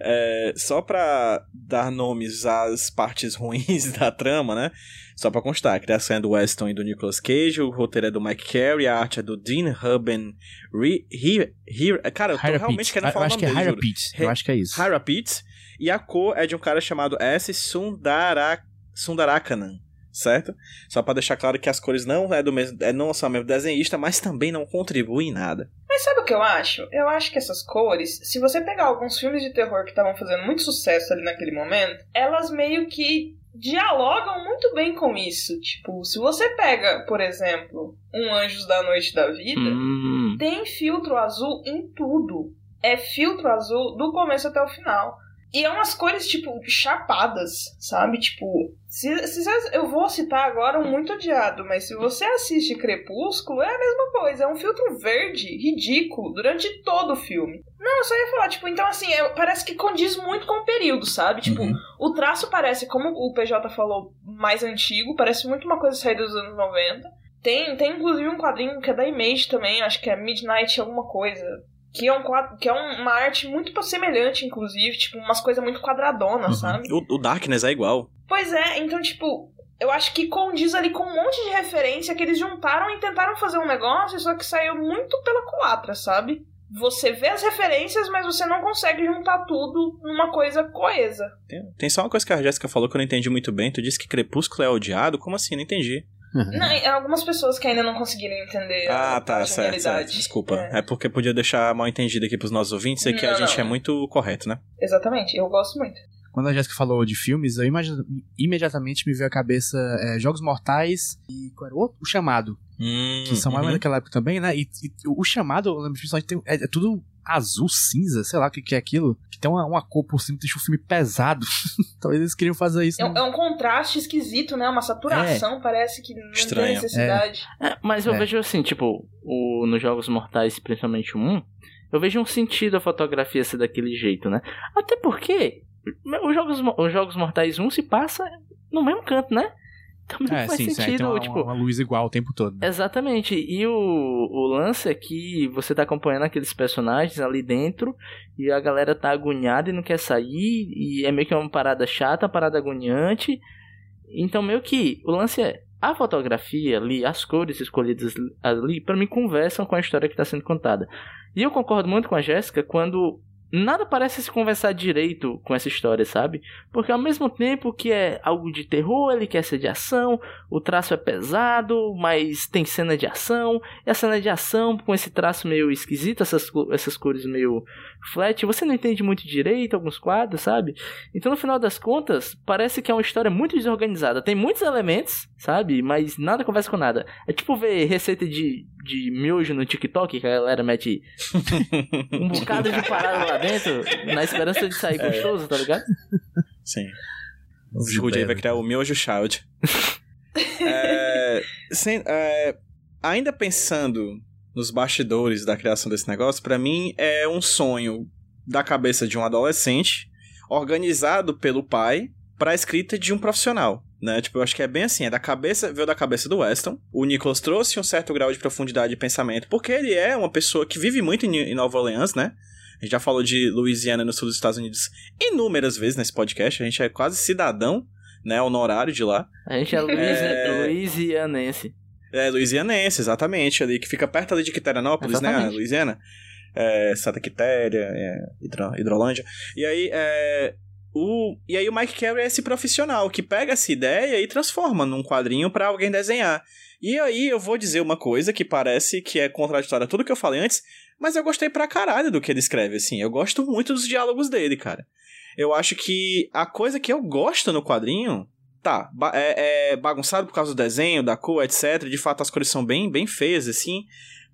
É, só pra dar nomes às partes ruins da trama, né? Só pra constar, a criação é do Weston e do Nicolas Cage, o roteiro é do Mike Carey, a arte é do Dean Hubben. Re, He- He- cara, eu tô Hyra realmente Pitts. querendo Eu falar acho o que é nome dele, Hyra juro. Pitts. He- Eu acho que é isso. Hyra Pitts. E a cor é de um cara chamado S. Sundara, Sundarakanan, certo? Só pra deixar claro que as cores não é do mesmo, é não são o mesmo desenhista, mas também não contribuem em nada. Mas sabe o que eu acho? Eu acho que essas cores, se você pegar alguns filmes de terror que estavam fazendo muito sucesso ali naquele momento, elas meio que dialogam muito bem com isso. Tipo, se você pega, por exemplo, um Anjos da Noite da Vida, hum. tem filtro azul em tudo. É filtro azul do começo até o final. E é umas cores, tipo, chapadas, sabe? Tipo, se, se você- eu vou citar agora um muito odiado, mas se você assiste Crepúsculo, é a mesma coisa. É um filtro verde, ridículo, durante todo o filme. Não, eu só ia falar, tipo, então assim, é- parece que condiz muito com o período, sabe? Tipo, Uhum. o traço parece, como o PJ falou, mais antigo, parece muito uma coisa saída dos anos 90. Tem, tem inclusive um quadrinho que é da Image também, acho que é Midnight alguma coisa. Que é, um quadro, que é um- uma arte muito semelhante, inclusive, tipo, umas coisas muito quadradonas, Uhum. sabe? O, o Darkness é igual. Pois é, então, tipo, eu acho que condiz ali com um monte de referência que eles juntaram e tentaram fazer um negócio, só que saiu muito pela culatra, sabe? Você vê as referências, mas você não consegue juntar tudo numa coisa coesa. Tem, tem só uma coisa que a Jéssica falou que eu não entendi muito bem. Tu disse que Crepúsculo é odiado? Como assim? Não entendi. Não, e algumas pessoas que ainda não conseguiram entender a, Ah, tá, a certo, certo. Desculpa. É, É. porque podia deixar mal entendido aqui pros nossos ouvintes e que a Não, gente não. é muito correto, né? exatamente, eu gosto muito. Quando a Jéssica falou de filmes, eu imagino, imediatamente me veio à cabeça é, Jogos Mortais e qual era o outro? O Chamado, Hum, que são mais uhum. daquela época também, né? E, e o Chamado, eu lembro principalmente, tem, é, é tudo azul, cinza, sei lá o que, que é aquilo, que tem uma, uma cor por cima, deixa o filme pesado. <laughs> Talvez eles queriam fazer isso. É, um- é um contraste esquisito, né? Uma saturação, parece que não Estranho. tem necessidade. É, mas eu É. vejo assim, tipo, o, nos Jogos Mortais, principalmente o 1, eu vejo um sentido a fotografia ser daquele jeito, né? Até porque os Jogos, os Jogos Mortais 1 se passa no mesmo canto, né? Também É, faz sim, sentido, uma, tipo... uma luz igual o tempo todo. né? Exatamente. E o, o lance é que você tá acompanhando aqueles personagens ali dentro e a galera tá agoniada e não quer sair e é meio que uma parada chata, uma parada agoniante. Então meio que o lance é a fotografia ali, as cores escolhidas ali, pra mim conversam com a história que tá sendo contada. E eu concordo muito com a Jéssica quando nada parece se conversar direito com essa história, sabe? Porque ao mesmo tempo que é algo de terror, ele quer ser de ação, o traço é pesado, mas tem cena de ação, e a cena de ação com esse traço meio esquisito, essas, essas cores meio flat, você não entende muito direito alguns quadros, sabe? Então no final das contas, parece que é uma história muito desorganizada. Tem muitos elementos, sabe? Mas nada conversa com nada. É tipo ver receita de, de miojo no TikTok, que a galera mete <laughs> um bocado de parada lá dentro, na esperança de sair É. gostoso, tá ligado? Sim. O Jude aí vai criar o Miojo Child. <laughs> é, sem- é, ainda pensando nos bastidores da criação desse negócio, pra mim é um sonho da cabeça de um adolescente organizado pelo pai pra escrita de um profissional. Né? Tipo, eu acho que é bem assim, é da cabeça, veio da cabeça do Weston. O Nicholas trouxe um certo grau de profundidade de pensamento, porque ele é uma pessoa que vive muito em, em Nova Orleans, né? A gente já falou de Louisiana no sul dos Estados Unidos inúmeras vezes nesse podcast. A gente é quase cidadão, né? Honorário de lá. A gente é, É. Louisianense. É, Louisianense, exatamente, ali, que fica perto ali de Quiterianópolis, né? Exatamente. Louisiana. É, Santa Quitéria, é, Hidro, Hidrolândia. E aí, é, o, e aí o Mike Carey é esse profissional que pega essa ideia e transforma num quadrinho pra alguém desenhar. E aí eu vou dizer uma coisa que parece que é contraditória a tudo que eu falei antes, mas eu gostei pra caralho do que ele escreve, assim. Eu gosto muito dos diálogos dele, cara. Eu acho que a coisa que eu gosto no quadrinho tá, é, é bagunçado por causa do desenho, da cor, etc. De fato, as cores são bem, bem feias, assim.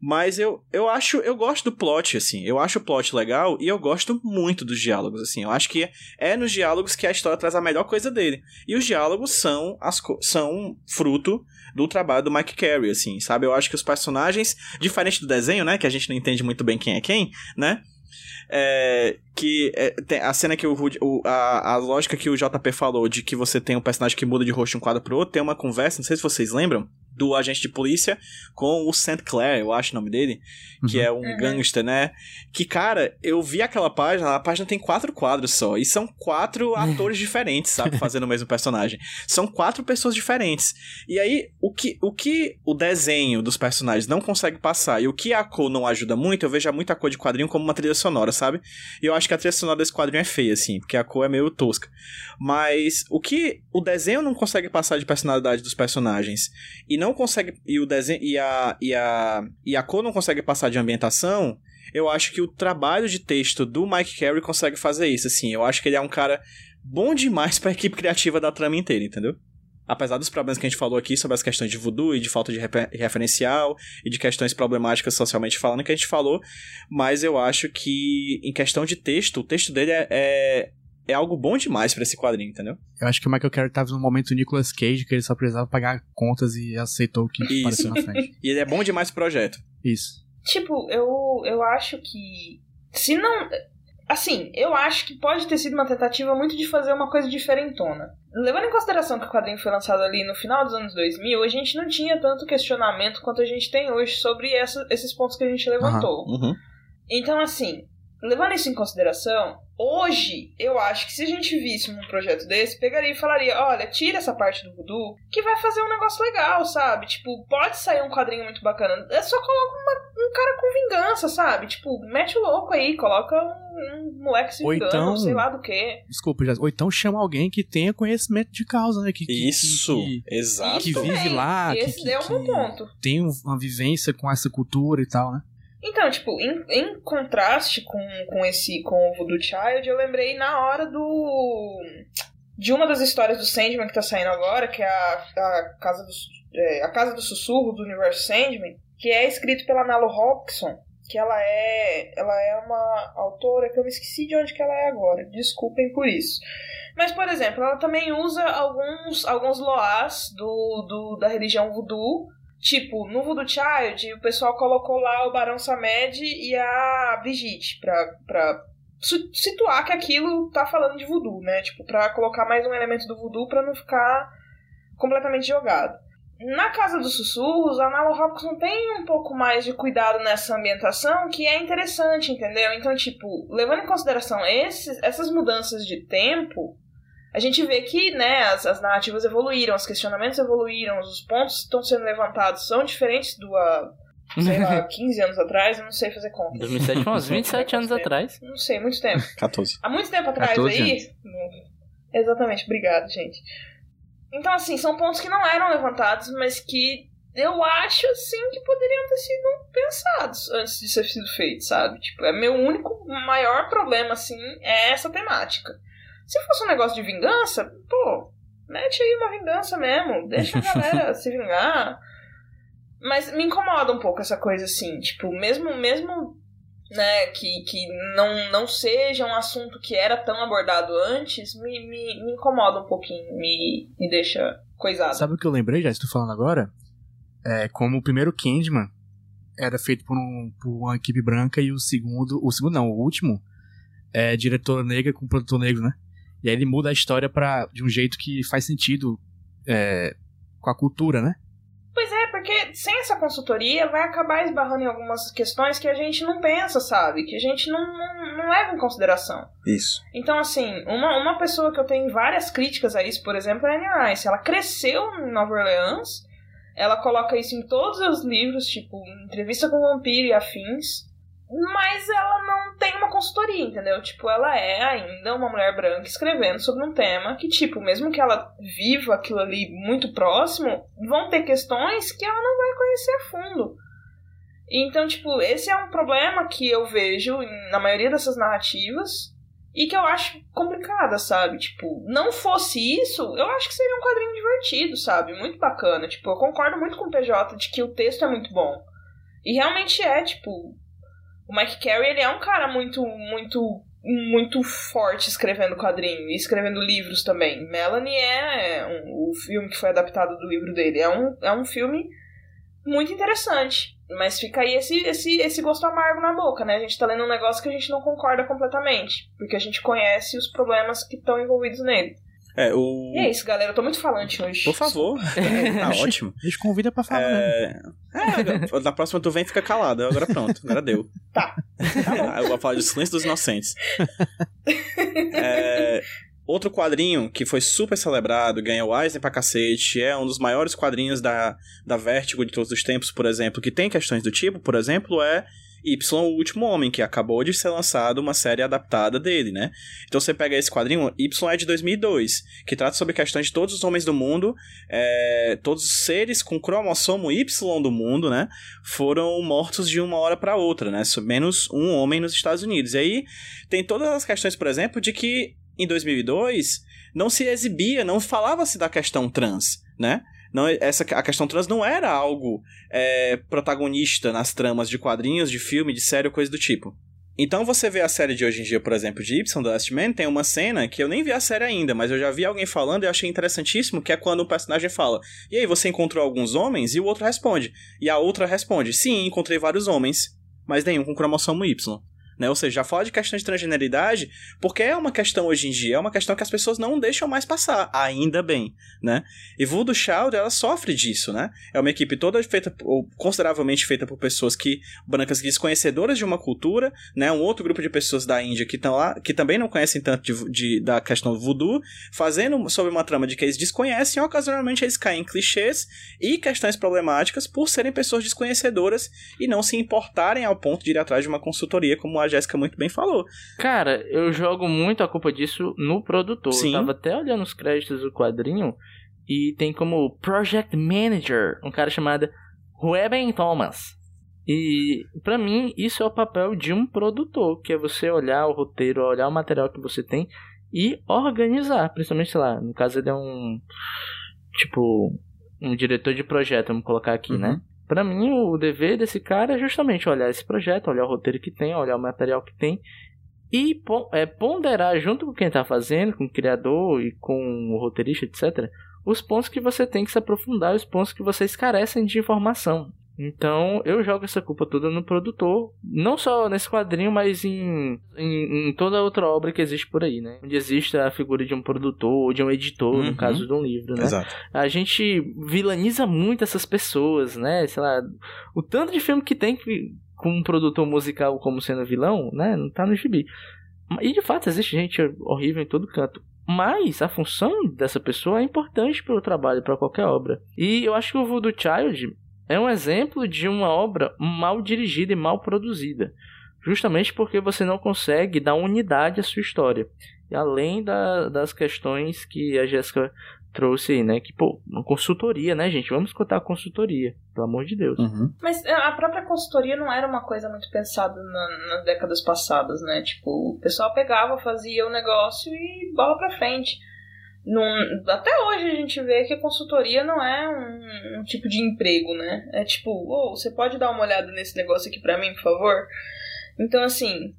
Mas eu, eu acho, eu gosto do plot, assim. Eu acho o plot legal e eu gosto muito dos diálogos, assim. Eu acho que é nos diálogos que a história traz a melhor coisa dele. E os diálogos são, as, são fruto do trabalho do Mike Carey, assim, sabe? Eu acho que os personagens, diferente do desenho, né? Que a gente não entende muito bem quem é quem, né? É, que é, a cena que o, o- a, a lógica que o JP falou de que você tem um personagem que muda de rosto de um quadro pro outro, tem uma conversa, não sei se vocês lembram, do agente de polícia com o St. Clair, eu acho o nome dele, que é um Uhum. gangster, né? Que, cara, eu vi aquela página, a página tem quatro quadros só, e são quatro atores diferentes, sabe, fazendo o mesmo personagem. São quatro pessoas diferentes. E aí, o que, o que o desenho dos personagens não consegue passar e o que a cor não ajuda muito, eu vejo muita cor de quadrinho como uma trilha sonora, sabe? E eu acho que a trilha sonora desse quadrinho é feia, assim, porque a cor é meio tosca. Mas o que o desenho não consegue passar de personalidade dos personagens e não consegue. E o desenho. E a, e a, e a cor não consegue passar de ambientação. Eu acho que o trabalho de texto do Mike Carey consegue fazer isso, assim. Eu acho que ele é um cara bom demais pra equipe criativa da trama inteira, entendeu? Apesar dos problemas que a gente falou aqui sobre as questões de voodoo e de falta de refer- referencial e de questões problemáticas socialmente falando que a gente falou, mas eu acho que em questão de texto, o texto dele é, é, é algo bom demais pra esse quadrinho, entendeu? Eu acho que o Michael Carey tava no momento Nicolas Cage, que ele só precisava pagar contas e aceitou o que apareceu na frente. E ele é bom demais pro projeto. Isso. Tipo, eu, eu acho que. Se não. Assim, eu acho que pode ter sido uma tentativa muito de fazer uma coisa diferentona. Levando em consideração que o quadrinho foi lançado ali no final dos anos 2000, a gente não tinha tanto questionamento quanto a gente tem hoje sobre essa- esses pontos que a gente levantou. Uhum. Então, assim, levando isso em consideração, hoje eu acho que se a gente visse um projeto desse, pegaria e falaria: olha, tira essa parte do voodoo, que vai fazer um negócio legal, sabe? Tipo, pode sair um quadrinho muito bacana. É só coloca uma- um cara com vingança, sabe? Tipo, mete o louco aí, coloca um, um moleque se vingando, então- sei lá do que. Desculpa, já. Ou então chama alguém que tenha conhecimento de causa, né? Que, que- Isso, Que, exato. que vive lá, que- Esse que- é um bom que- ponto. tem um- uma vivência com essa cultura e tal, né? Então, tipo, em, em contraste com, com esse com o Voodoo Child, eu lembrei na hora do. De uma das histórias do Sandman que tá saindo agora, que é a, a, Casa, do, é, a Casa do Sussurro do Universo Sandman, que é escrito pela Nalo Hobson, que ela é. Ela é uma autora que eu me esqueci de onde que ela é agora. Desculpem por isso. Mas, por exemplo, ela também usa alguns, alguns loás do, do, da religião voodoo Tipo, no Voodoo Child, o pessoal colocou lá o Barão Samed e a Brigitte pra, pra situar que aquilo tá falando de voodoo, né? Tipo, pra colocar mais um elemento do voodoo pra não ficar completamente jogado. Na Casa dos Sussurros, a Nala Hobson tem um pouco mais de cuidado nessa ambientação, que é interessante, entendeu? Então, tipo, levando em consideração esses, essas mudanças de tempo, a gente vê que né, as, as narrativas evoluíram, os questionamentos evoluíram, os pontos que estão sendo levantados são diferentes do, a- sei lá, <laughs> 15 anos atrás, eu não sei fazer conta. 2007 foi uns <laughs> 27 anos atrás. Não sei, muito tempo. 14. Há muito tempo atrás 14 aí. Exatamente, obrigado, gente. Então, assim, são pontos que não eram levantados, mas que eu acho, assim, que poderiam ter sido pensados antes de ser sido feito, sabe? Tipo, é meu único maior problema, assim, é essa temática. Se fosse um negócio de vingança, pô, mete aí uma vingança mesmo, deixa a <laughs> galera se vingar. Mas me incomoda um pouco essa coisa assim, tipo, mesmo mesmo né, que, que não, não seja um assunto que era tão abordado antes, me, me, me incomoda um pouquinho, me, me deixa coisado. Sabe o que eu lembrei, já estou falando agora? É, como o primeiro Candyman era feito por, um, por uma equipe branca e o segundo, o segundo não, o último é diretora negra com produtor negro, né? E aí ele muda a história para de um jeito que faz sentido é, com a cultura, né? Pois é, porque sem essa consultoria vai acabar esbarrando em algumas questões que a gente não pensa, sabe? Que a gente não, não, não leva em consideração. Isso. Então, assim, uma, uma pessoa que eu tenho várias críticas a isso, por exemplo, é a Anne Rice. Ela cresceu em Nova Orleans, ela coloca isso em todos os livros, tipo, entrevista com o vampiro e afins, mas ela não tem uma consultoria, entendeu? Tipo, ela é ainda uma mulher branca escrevendo sobre um tema que, tipo, mesmo que ela viva aquilo ali muito próximo, vão ter questões que ela não vai conhecer a fundo. Então, tipo, esse é um problema que eu vejo na maioria dessas narrativas e que eu acho complicada, sabe? Tipo, não fosse isso, eu acho que seria um quadrinho divertido, sabe? Muito bacana. Tipo, eu concordo muito com o PJ de que o texto é muito bom. E realmente é, tipo, o Mike Carey, ele é um cara muito, muito, muito forte escrevendo quadrinho e escrevendo livros também. Melanie é um, o filme que foi adaptado do livro dele. É um, é um filme muito interessante. Mas fica aí esse, esse, esse gosto amargo na boca, né? A gente tá lendo um negócio que a gente não concorda completamente. Porque a gente conhece os problemas que estão envolvidos nele. É, o. E é isso, galera. Eu tô muito falante hoje. Por favor. <laughs> <laughs> tá ótimo. A gente convida pra falar, né? É, é, da próxima tu vem e fica calado. Agora pronto, agora deu. Tá. É, eu vou falar de Silêncio dos Inocentes. É, outro quadrinho que foi super celebrado, ganhou Eisner pra cacete, é um dos maiores quadrinhos da, da Vertigo de todos os tempos, por exemplo, que tem questões do tipo, por exemplo, é Y, o Último Homem, que acabou de ser lançado uma série adaptada dele, né? Então você pega esse quadrinho, Y é de 2002, que trata sobre questões de todos os homens do mundo, é, todos os seres com cromossomo Y do mundo, né? Foram mortos de uma hora para outra, né? Menos um homem nos Estados Unidos. E aí tem todas as questões, por exemplo, de que em 2002 não se exibia, não falava-se da questão trans, né? Não, essa, a questão trans não era algo é, protagonista nas tramas de quadrinhos, de filme, de série coisa do tipo. Então você vê a série de hoje em dia, por exemplo, de Y, The Last Man, tem uma cena que eu nem vi a série ainda, mas eu já vi alguém falando e eu achei interessantíssimo, que é quando o personagem fala, e aí, você encontrou alguns homens? E o outro responde. E a outra responde, sim, encontrei vários homens, mas nenhum com cromossomo Y. Né? Ou seja, já fala de questão de transgeneridade, porque é uma questão hoje em dia, é uma questão que as pessoas não deixam mais passar, ainda bem, né? E Voodoo Child, ela sofre disso, né? É uma equipe toda feita, ou consideravelmente feita por pessoas que, brancas desconhecedoras de uma cultura, né? Um outro grupo de pessoas da Índia que estão lá, que também não conhecem tanto de, de, da questão do voodoo, fazendo sobre uma trama de que eles desconhecem, e ocasionalmente eles caem em clichês e questões problemáticas por serem pessoas desconhecedoras e não se importarem ao ponto de ir atrás de uma consultoria como a Jéssica muito bem falou. Cara, eu jogo muito a culpa disso no produtor. Sim. Eu tava até olhando os créditos do quadrinho e tem como Project Manager um cara chamado Rueben Thomas. E para mim isso é o papel de um produtor, que é você olhar o roteiro, olhar o material que você tem e organizar, principalmente sei lá, no caso ele é um tipo um diretor de projeto, vamos colocar aqui, Uhum. né? Pra mim, o dever desse cara é justamente olhar esse projeto, olhar o roteiro que tem, olhar o material que tem e é, ponderar junto com quem tá fazendo, com o criador e com o roteirista, etc., os pontos que você tem que se aprofundar os pontos que vocês carecem de informação. Então, eu jogo essa culpa toda no produtor, não só nesse quadrinho, mas em, em, em toda outra obra que existe por aí, né? Onde existe a figura de um produtor ou de um editor, Uhum. no caso de um livro, né? Exato. a gente vilaniza muito essas pessoas, né? Sei lá, o tanto de filme que tem que, com um produtor musical como sendo vilão, né? Não tá no gibi. E de fato existe gente horrível em todo canto. Mas a função dessa pessoa é importante para o trabalho, para qualquer obra. E eu acho que o Voodoo Child é um exemplo de uma obra mal dirigida e mal produzida. Justamente porque você não consegue dar unidade à sua história. E além da, das questões que a Jéssica trouxe aí, né? Que, pô, uma consultoria, né, gente? Vamos escutar a consultoria, pelo amor de Deus. Uhum. Mas a própria consultoria não era uma coisa muito pensada na- nas décadas passadas, né? Tipo, o pessoal pegava, fazia o negócio e bola pra frente. Não- até hoje a gente vê que a consultoria não é um, um tipo de emprego, né? É tipo, ô, você pode dar uma olhada nesse negócio aqui pra mim, por favor? Então, assim,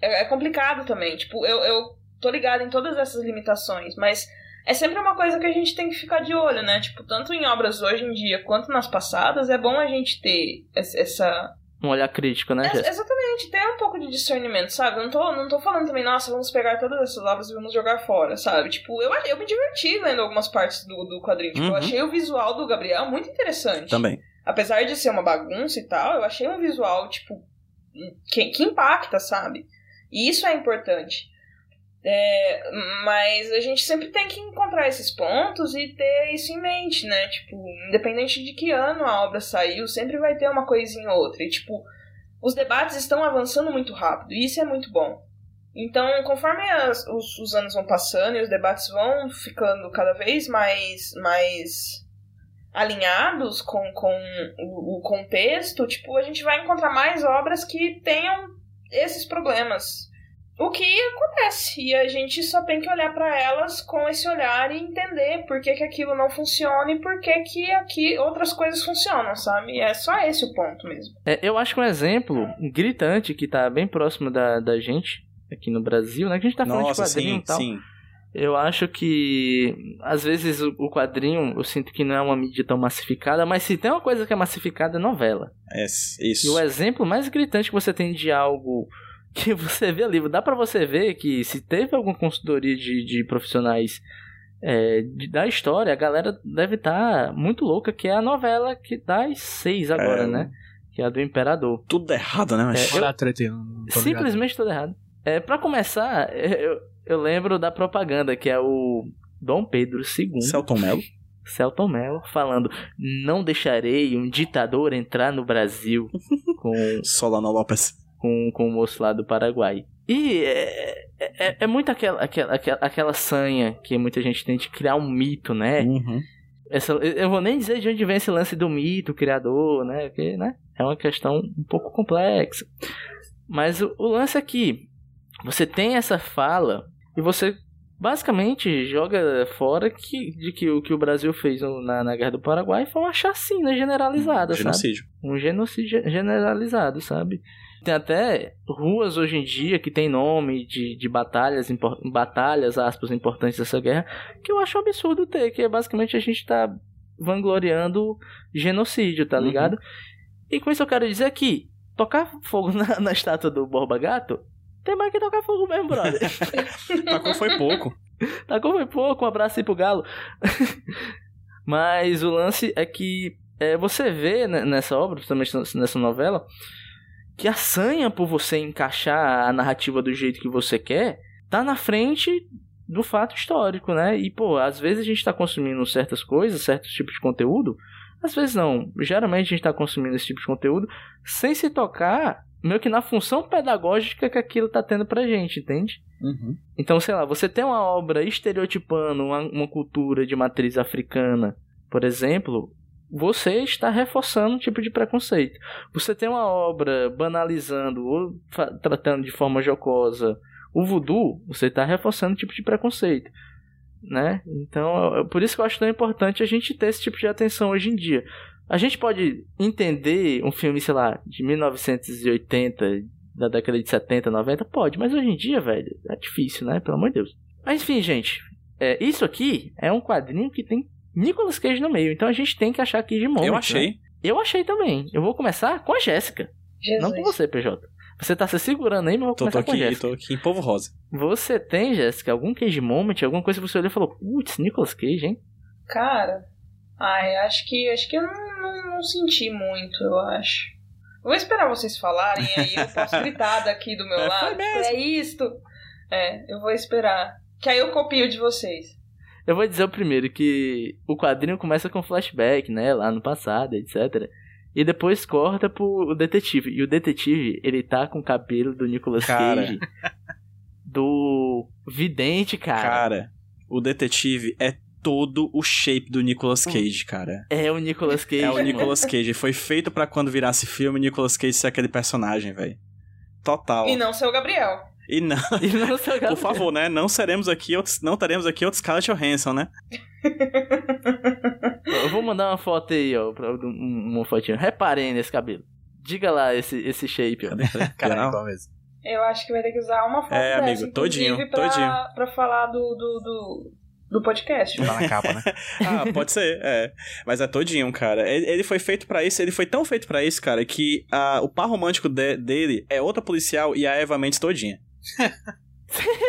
é, é complicado também. Tipo, eu, eu tô ligada em todas essas limitações, mas é sempre uma coisa que a gente tem que ficar de olho, né? Tipo, tanto em obras hoje em dia quanto nas passadas, é bom a gente ter essa. Um olhar crítico, né, é- exatamente, ter um pouco de discernimento, sabe? Eu não tô, não tô falando também, nossa, vamos pegar todas essas obras e vamos jogar fora, sabe? Tipo, eu, eu me diverti lendo algumas partes do, do quadrinho. Tipo, eu Uhum. achei o visual do Gabriel muito interessante. Também. Apesar de ser uma bagunça e tal, eu achei um visual, tipo, que, que impacta, sabe? E isso é importante. É, mas a gente sempre tem que encontrar esses pontos e ter isso em mente, né? Tipo, independente de que ano a obra saiu, sempre vai ter uma coisinha ou outra. E, tipo, os debates estão avançando muito rápido, e isso é muito bom. Então, conforme as- os, os anos vão passando e os debates vão ficando cada vez mais, mais alinhados com, com o, o contexto, tipo, a gente vai encontrar mais obras que tenham esses problemas. O que acontece, e a gente só tem que olhar para elas com esse olhar e entender por que, que aquilo não funciona e por que, que aqui outras coisas funcionam, sabe? É só esse o ponto mesmo. É, eu acho que um exemplo gritante que tá bem próximo da, da gente aqui no Brasil, né? Que a gente tá falando Nossa, de quadrinho sim, e tal. sim. Eu acho que às vezes o, o quadrinho eu sinto que não é uma mídia tão massificada, mas se tem uma coisa que é massificada é novela. É, E isso. o exemplo mais gritante que você tem de algo que você vê ali, dá pra você ver que se teve alguma consultoria de, de profissionais é, de- da história, a galera deve estar muito louca, que é a novela que das seis agora, É. né? Que é a do Imperador. Tudo errado, né? Mas... É, a treta. Simplesmente tudo errado. É, pra começar, eu, eu lembro da propaganda, que é o Dom Pedro II, Celton Mello. Celton Mello, falando: Não deixarei um ditador entrar no Brasil <laughs> com, Solano Lopes. Com, com o moço lá do Paraguai. E é, é, é muito aquela, aquela, aquela, aquela sanha que muita gente tem de criar um mito, né? Uhum. Essa, eu vou nem dizer de onde vem esse lance do mito, criador, né? Porque, né? É uma questão um pouco complexa. Mas o, o lance é que você tem essa fala e você basicamente joga fora que, de que o que o Brasil fez na, na Guerra do Paraguai foi uma chachina generalizada, sabe? Genocídio. um genocídio generalizado, sabe? Tem até ruas hoje em dia que tem nome de, de batalhas, impor- batalhas, aspas, importantes dessa guerra, que eu acho absurdo ter, que é basicamente a gente tá vangloriando genocídio, tá Uhum. ligado? E com isso eu quero dizer que tocar fogo <laughs> na, na estátua do Borba Gato tem mais que tocar fogo mesmo, brother. <laughs> Tacou foi pouco. <laughs> Tacou foi pouco, um abraço aí pro Galo. Mas o lance é que é, você vê né, nessa obra, principalmente nessa novela, que a sanha por você encaixar a narrativa do jeito que você quer tá na frente do fato histórico, né? E, pô, às vezes a gente tá consumindo certas coisas, certos tipos de conteúdo, às vezes não. Geralmente a gente tá consumindo esse tipo de conteúdo sem se tocar meio que na função pedagógica que aquilo tá tendo pra gente, entende? Uhum. Então, sei lá, você tem uma obra estereotipando uma, uma cultura de matriz africana, por exemplo, você está reforçando um tipo de preconceito. Você tem uma obra banalizando ou tratando de forma jocosa o voodoo, você está reforçando um tipo de preconceito. Né? Então, é por isso que eu acho tão importante a gente ter esse tipo de atenção hoje em dia. A gente pode entender um filme, sei lá, de 1980, da década de 70, 90? Pode, mas hoje em dia, velho, é difícil, né? Pelo amor de Deus. Mas enfim, gente, é, isso aqui é um quadrinho que tem Nicolas Cage no meio, então a gente tem que achar aqui de monte. Eu né? achei. Eu achei também. Eu vou começar com a Jéssica, não com você, PJ. Você tá se segurando aí, mas eu vou Tô, tô começar com a aqui, Jéssica. tô aqui em Povo Rosa. Você tem, Jéssica, algum Cage Moment, alguma coisa que você olhou e falou, putz, Nicolas Cage, hein? Cara, ai, acho que acho que eu não, não, não senti muito, eu acho. Eu vou esperar vocês falarem, aí eu posso <laughs> gritar daqui do meu É, foi lado. mesmo. É isto. É, eu vou esperar. Que aí eu copio de vocês. Eu vou dizer o primeiro que o quadrinho começa com flashback, né, lá no passado, etc. E depois corta pro detetive. E o detetive, ele tá com o cabelo do Nicolas Cara. Cage. Do vidente, cara. Cara, o detetive é todo o shape do Nicolas Cage, cara. É o Nicolas Cage. É o mano. Nicolas Cage. Foi feito pra quando virasse filme, Nicolas Cage ser aquele personagem, velho. Total. E não ser o Gabriel. E não, E não <laughs> por favor, né? Não seremos aqui outros, não teremos aqui outros Scarlett Johansson, né? <laughs> Eu vou mandar uma foto aí, ó. Pra, um- uma fotinha. Reparem nesse cabelo. Diga lá esse, esse shape, ó. <laughs> Cara, é mesmo. Eu acho que vai ter que usar uma foto É, dessa, amigo, todinho, pra, todinho. pra falar do, do, do, do podcast. Tá na capa, né? Ah, pode ser, é. Mas é todinho, cara. Ele, ele foi feito pra isso, ele foi tão feito pra isso, cara, que ah, o par romântico de- dele é outra policial e a Eva Mendes todinha.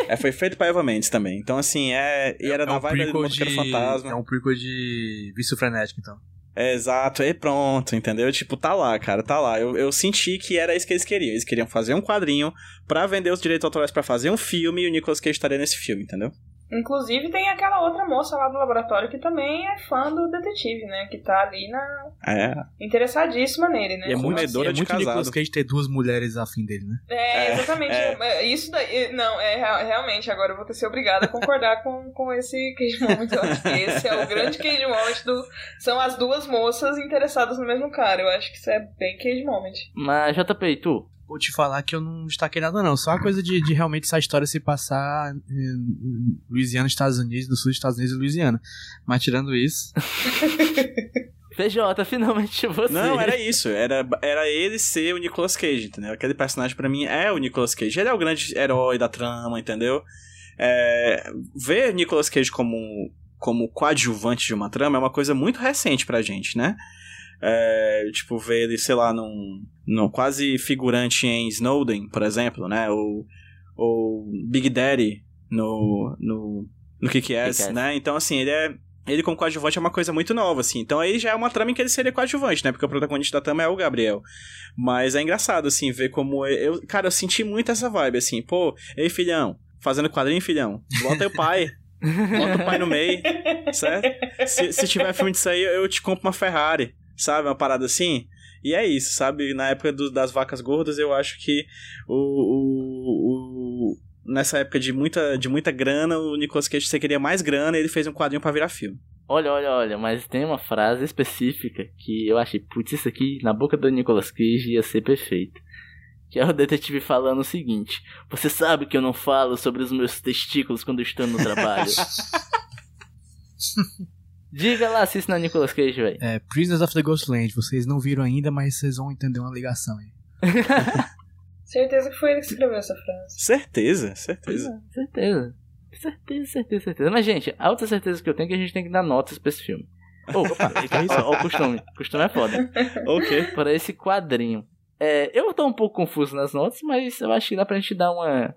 É, foi feito pra Eva Mendes também. Então, assim, é. E era é na um vibe do de... Fantasma. É um prequel de Vício Frenético, então. É, exato, e pronto, entendeu? Tipo, tá lá, cara, tá lá. Eu, eu senti que era isso que eles queriam. Eles queriam fazer um quadrinho pra vender os direitos autorais pra fazer um filme e o Nicolas Cage estaria nesse filme, entendeu? Inclusive, tem aquela outra moça lá do laboratório que também é fã do detetive, né? Que tá ali na... É. interessadíssima nele, né? E é muito- assim, Comedora é de muito casado. Nicolas Cage ter duas mulheres afim dele, né? É, É, exatamente. é. É, Isso daí. Não, é rea- realmente, agora eu vou ter ser obrigada a concordar com, com esse cage moment. Eu acho que esse é o grande cage moment do. São as duas moças interessadas no mesmo cara. Eu acho que isso é bem cage moment. Mas, JP, e tu? Vou te falar que eu não destaquei nada, não. Só a coisa de, de realmente essa história se passar em, em Louisiana, Estados Unidos, do sul dos Estados Unidos e Louisiana. Mas tirando isso, <laughs> PJ, finalmente você. Não, era isso. Era, era ele ser o Nicolas Cage, entendeu? Aquele personagem pra mim é o Nicolas Cage. Ele é o grande herói da trama, entendeu? É, ver Nicolas Cage como, como coadjuvante de uma trama é uma coisa muito recente pra gente, né? É, tipo, ver ele, sei lá, num, num quase figurante em Snowden, por exemplo, né? Ou, ou Big Daddy no, no, no Kick-Ass, né? Então, assim, ele é ele como coadjuvante é uma coisa muito nova, assim. Então aí já é uma trama em que ele seria coadjuvante, né? Porque o protagonista da trama é o Gabriel. Mas é engraçado, assim, ver como. Eu, cara, eu senti muito essa vibe, assim. Pô, ei, filhão, fazendo quadrinho, filhão. Bota o pai. Bota o pai no meio, certo? Se, se tiver filme disso aí, eu te compro uma Ferrari, sabe? Uma parada assim. E é isso, sabe? Na época do- das vacas gordas, eu acho que o, o, o- nessa época de muita, de muita grana, o Nicolas Cage você queria mais grana e ele fez um quadrinho pra virar filme. Olha, olha, olha, mas tem uma frase específica que eu achei, putz, isso aqui na boca do Nicolas Cage ia ser perfeito. Que é o detetive falando o seguinte: Você sabe que eu não falo sobre os meus testículos quando estou no trabalho. <laughs> Diga lá se isso não é Nicolas Cage, velho. é Prisoners of the Ghostland. Vocês não viram ainda, mas vocês vão entender uma ligação aí. <laughs> Certeza que foi ele que escreveu essa frase. Certeza, certeza. Certeza. Certeza, certeza, certeza. Mas, gente, a outra certeza que eu tenho é que a gente tem que dar notas pra esse filme. Ô, opa, <laughs> ó, ó, o costume. O costume é foda. <laughs> ok. Para esse quadrinho. É, eu tô um pouco confuso nas notas, mas eu acho que dá pra gente dar uma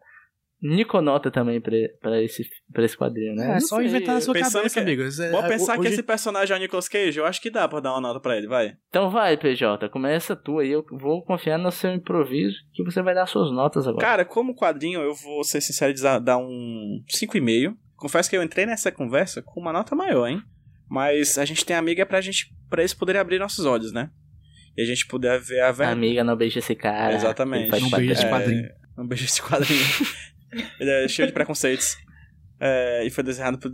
Niconota também pra, pra, esse, pra esse quadrinho, né? É, Não só sei. inventar na sua Pensando cabeça, que- amigo. Isso é- Vamos pensar que hoje- esse personagem é o Nicolas Cage, eu acho que dá pra dar uma nota pra ele, vai. Então vai, PJ, começa tu aí. Eu vou confiar no seu improviso que você vai dar suas notas agora. Cara, como quadrinho, eu vou ser sincero e dar um 5,5. Confesso que eu entrei nessa conversa com uma nota maior, hein? Mas a gente tem amiga pra gente, pra eles poderem abrir nossos olhos, né? E a gente puder ver a verdade. Amiga, não beija esse cara. Exatamente. Faz Não beija esse quadrinho. Um beijo esse quadrinho. Ele é cheio de preconceitos. É, e foi desenhado por.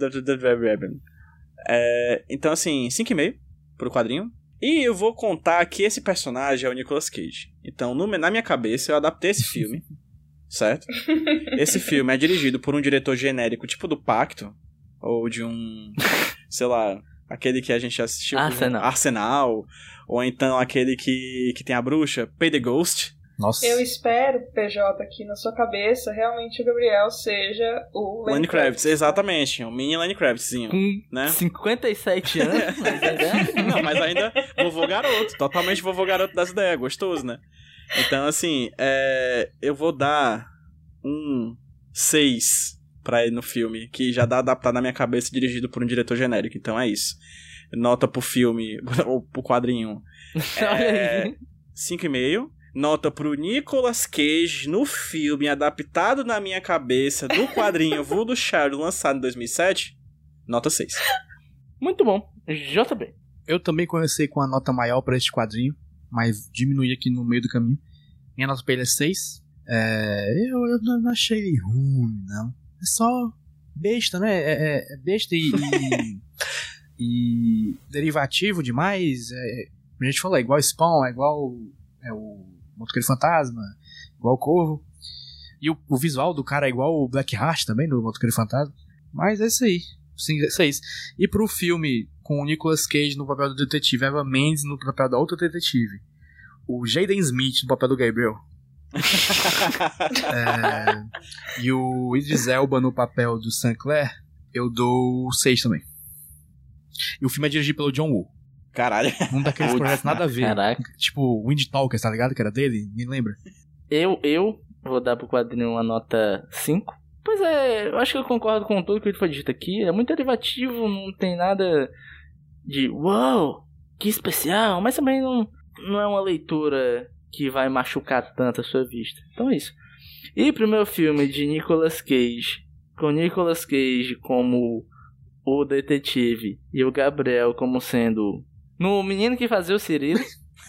É, então, assim, 5,5 pro quadrinho. E eu vou contar que esse personagem é o Nicolas Cage. Então, no- na minha cabeça, eu adaptei esse filme. <laughs> certo? Esse filme é dirigido por um diretor genérico, tipo do Pacto. Ou de um. sei lá. Aquele que a gente assistiu. Arsenal. Arsenal. Ou então aquele que, que tem a bruxa, Pay the Ghost. Nossa. Eu espero, PJ, que na sua cabeça realmente o Gabriel seja o Lenny Kravitz, exatamente. Um mini Lenny Kravitzzinho. Com Né? 57 anos, <laughs> mas ainda... Não, mas ainda vovô garoto. Totalmente vovô garoto das ideias. Gostoso, né? Então, assim, é, eu vou dar um 6 pra ele no filme, que já dá adaptado na minha cabeça, dirigido por um diretor genérico. Então é isso. Nota pro filme, <laughs> ou pro quadrinho, <laughs> aí. 5,5. Nota pro Nicolas Cage no filme, adaptado na minha cabeça, do quadrinho <laughs> Voodoo Shadow, lançado em 2007, Nota 6. Muito bom. JB. Eu também comecei com a nota maior pra este quadrinho, mas diminui aqui no meio do caminho. Minha nota pra ele é 6. É, eu, eu não achei ele ruim, não. É só besta, né? É, é- é besta e, <laughs> e, e derivativo demais. É, a gente falou, é igual Spawn, é igual é o Motoqueiro Fantasma, igual o Corvo. E o, o visual do cara é igual o Black Heart também, do Motoqueiro Fantasma. Mas é isso aí. Sim, é isso. E pro filme com o Nicolas Cage no papel do detetive, Eva Mendes no papel da outra detetive, o Jaden Smith no papel do Gabriel, <laughs> é, e o Idris Elba no papel do Sinclair, eu dou 6 também. E o filme é dirigido pelo John Woo. Caralho. Um daqueles Putz, projetos nada a ver. Caraca. Tipo, Wind Talkers, tá ligado? Que era dele? Me lembra? Eu, eu vou dar pro quadrinho uma nota 5. Pois é, eu acho que eu concordo com tudo que foi dito aqui. É muito derivativo, não tem nada de uau, que especial, mas também não, não é uma leitura que vai machucar tanto a sua vista. Então é isso. E pro meu filme de Nicolas Cage, com Nicolas Cage como o detetive e o Gabriel como sendo no menino que fazia o Cirilo.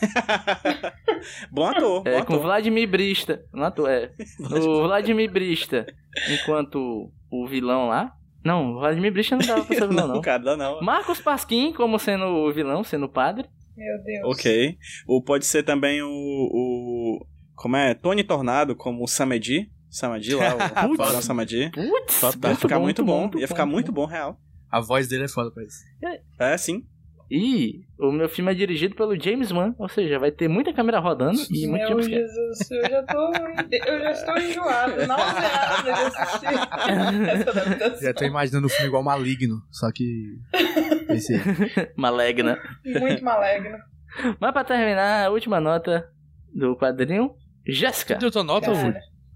<laughs> bom ator, bom É, com ator. Vladimir Brista. Não, atu- é. <laughs> O Vladimir Brista, enquanto o vilão lá. Não, o Vladimir Brista não dava pra ser vilão, <laughs> não. cara, não. Marcos Pasquim como sendo o vilão, sendo o padre. Meu Deus. Ok. Ou pode ser também o. o como é? Tony Tornado como o Samedi. Samedi lá, o Putz. Samedi. Putz, Ia ficar muito bom. Ia ficar muito bom, real. A voz dele é foda pra isso. É, sim. E o meu filme é dirigido pelo James Wan, ou seja, vai ter muita câmera rodando e muito Meu. Jesus, eu já tô. Eu já estou enjoada, nauseada de assistir essa adaptação. Já tô imaginando o filme igual Maligno, só que. Esse. <laughs> Malegna. Muito maligno. Mas pra terminar, a última nota do quadrinho. Jéssica. A tua nota?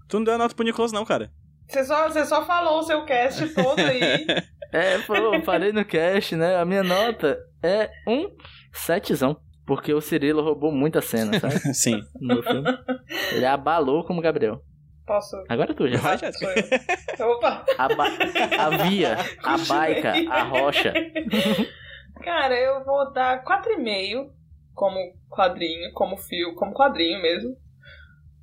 Tu não deu a nota pro Nicolas, não, cara. Você só, você só falou o seu cast todo aí. <laughs> É, pô, eu parei no cast, né? A minha nota é um setzão. Porque o Cirilo roubou muita cena, sabe? <laughs> Sim. No filme. Ele abalou como Gabriel. Posso. Agora é tu, já. Vai, eu. Opa! A, ba... a via, a baica, a rocha. <laughs> Cara, eu vou dar 4,5 como quadrinho, como filme, como quadrinho mesmo.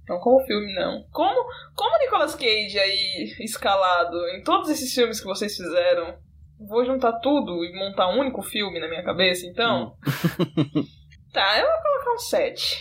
Não como filme, não. Como, como Nicolas Cage aí, escalado em todos esses filmes que vocês fizeram, vou juntar tudo e montar um único filme na minha cabeça, então. <laughs> tá, eu vou colocar um 7.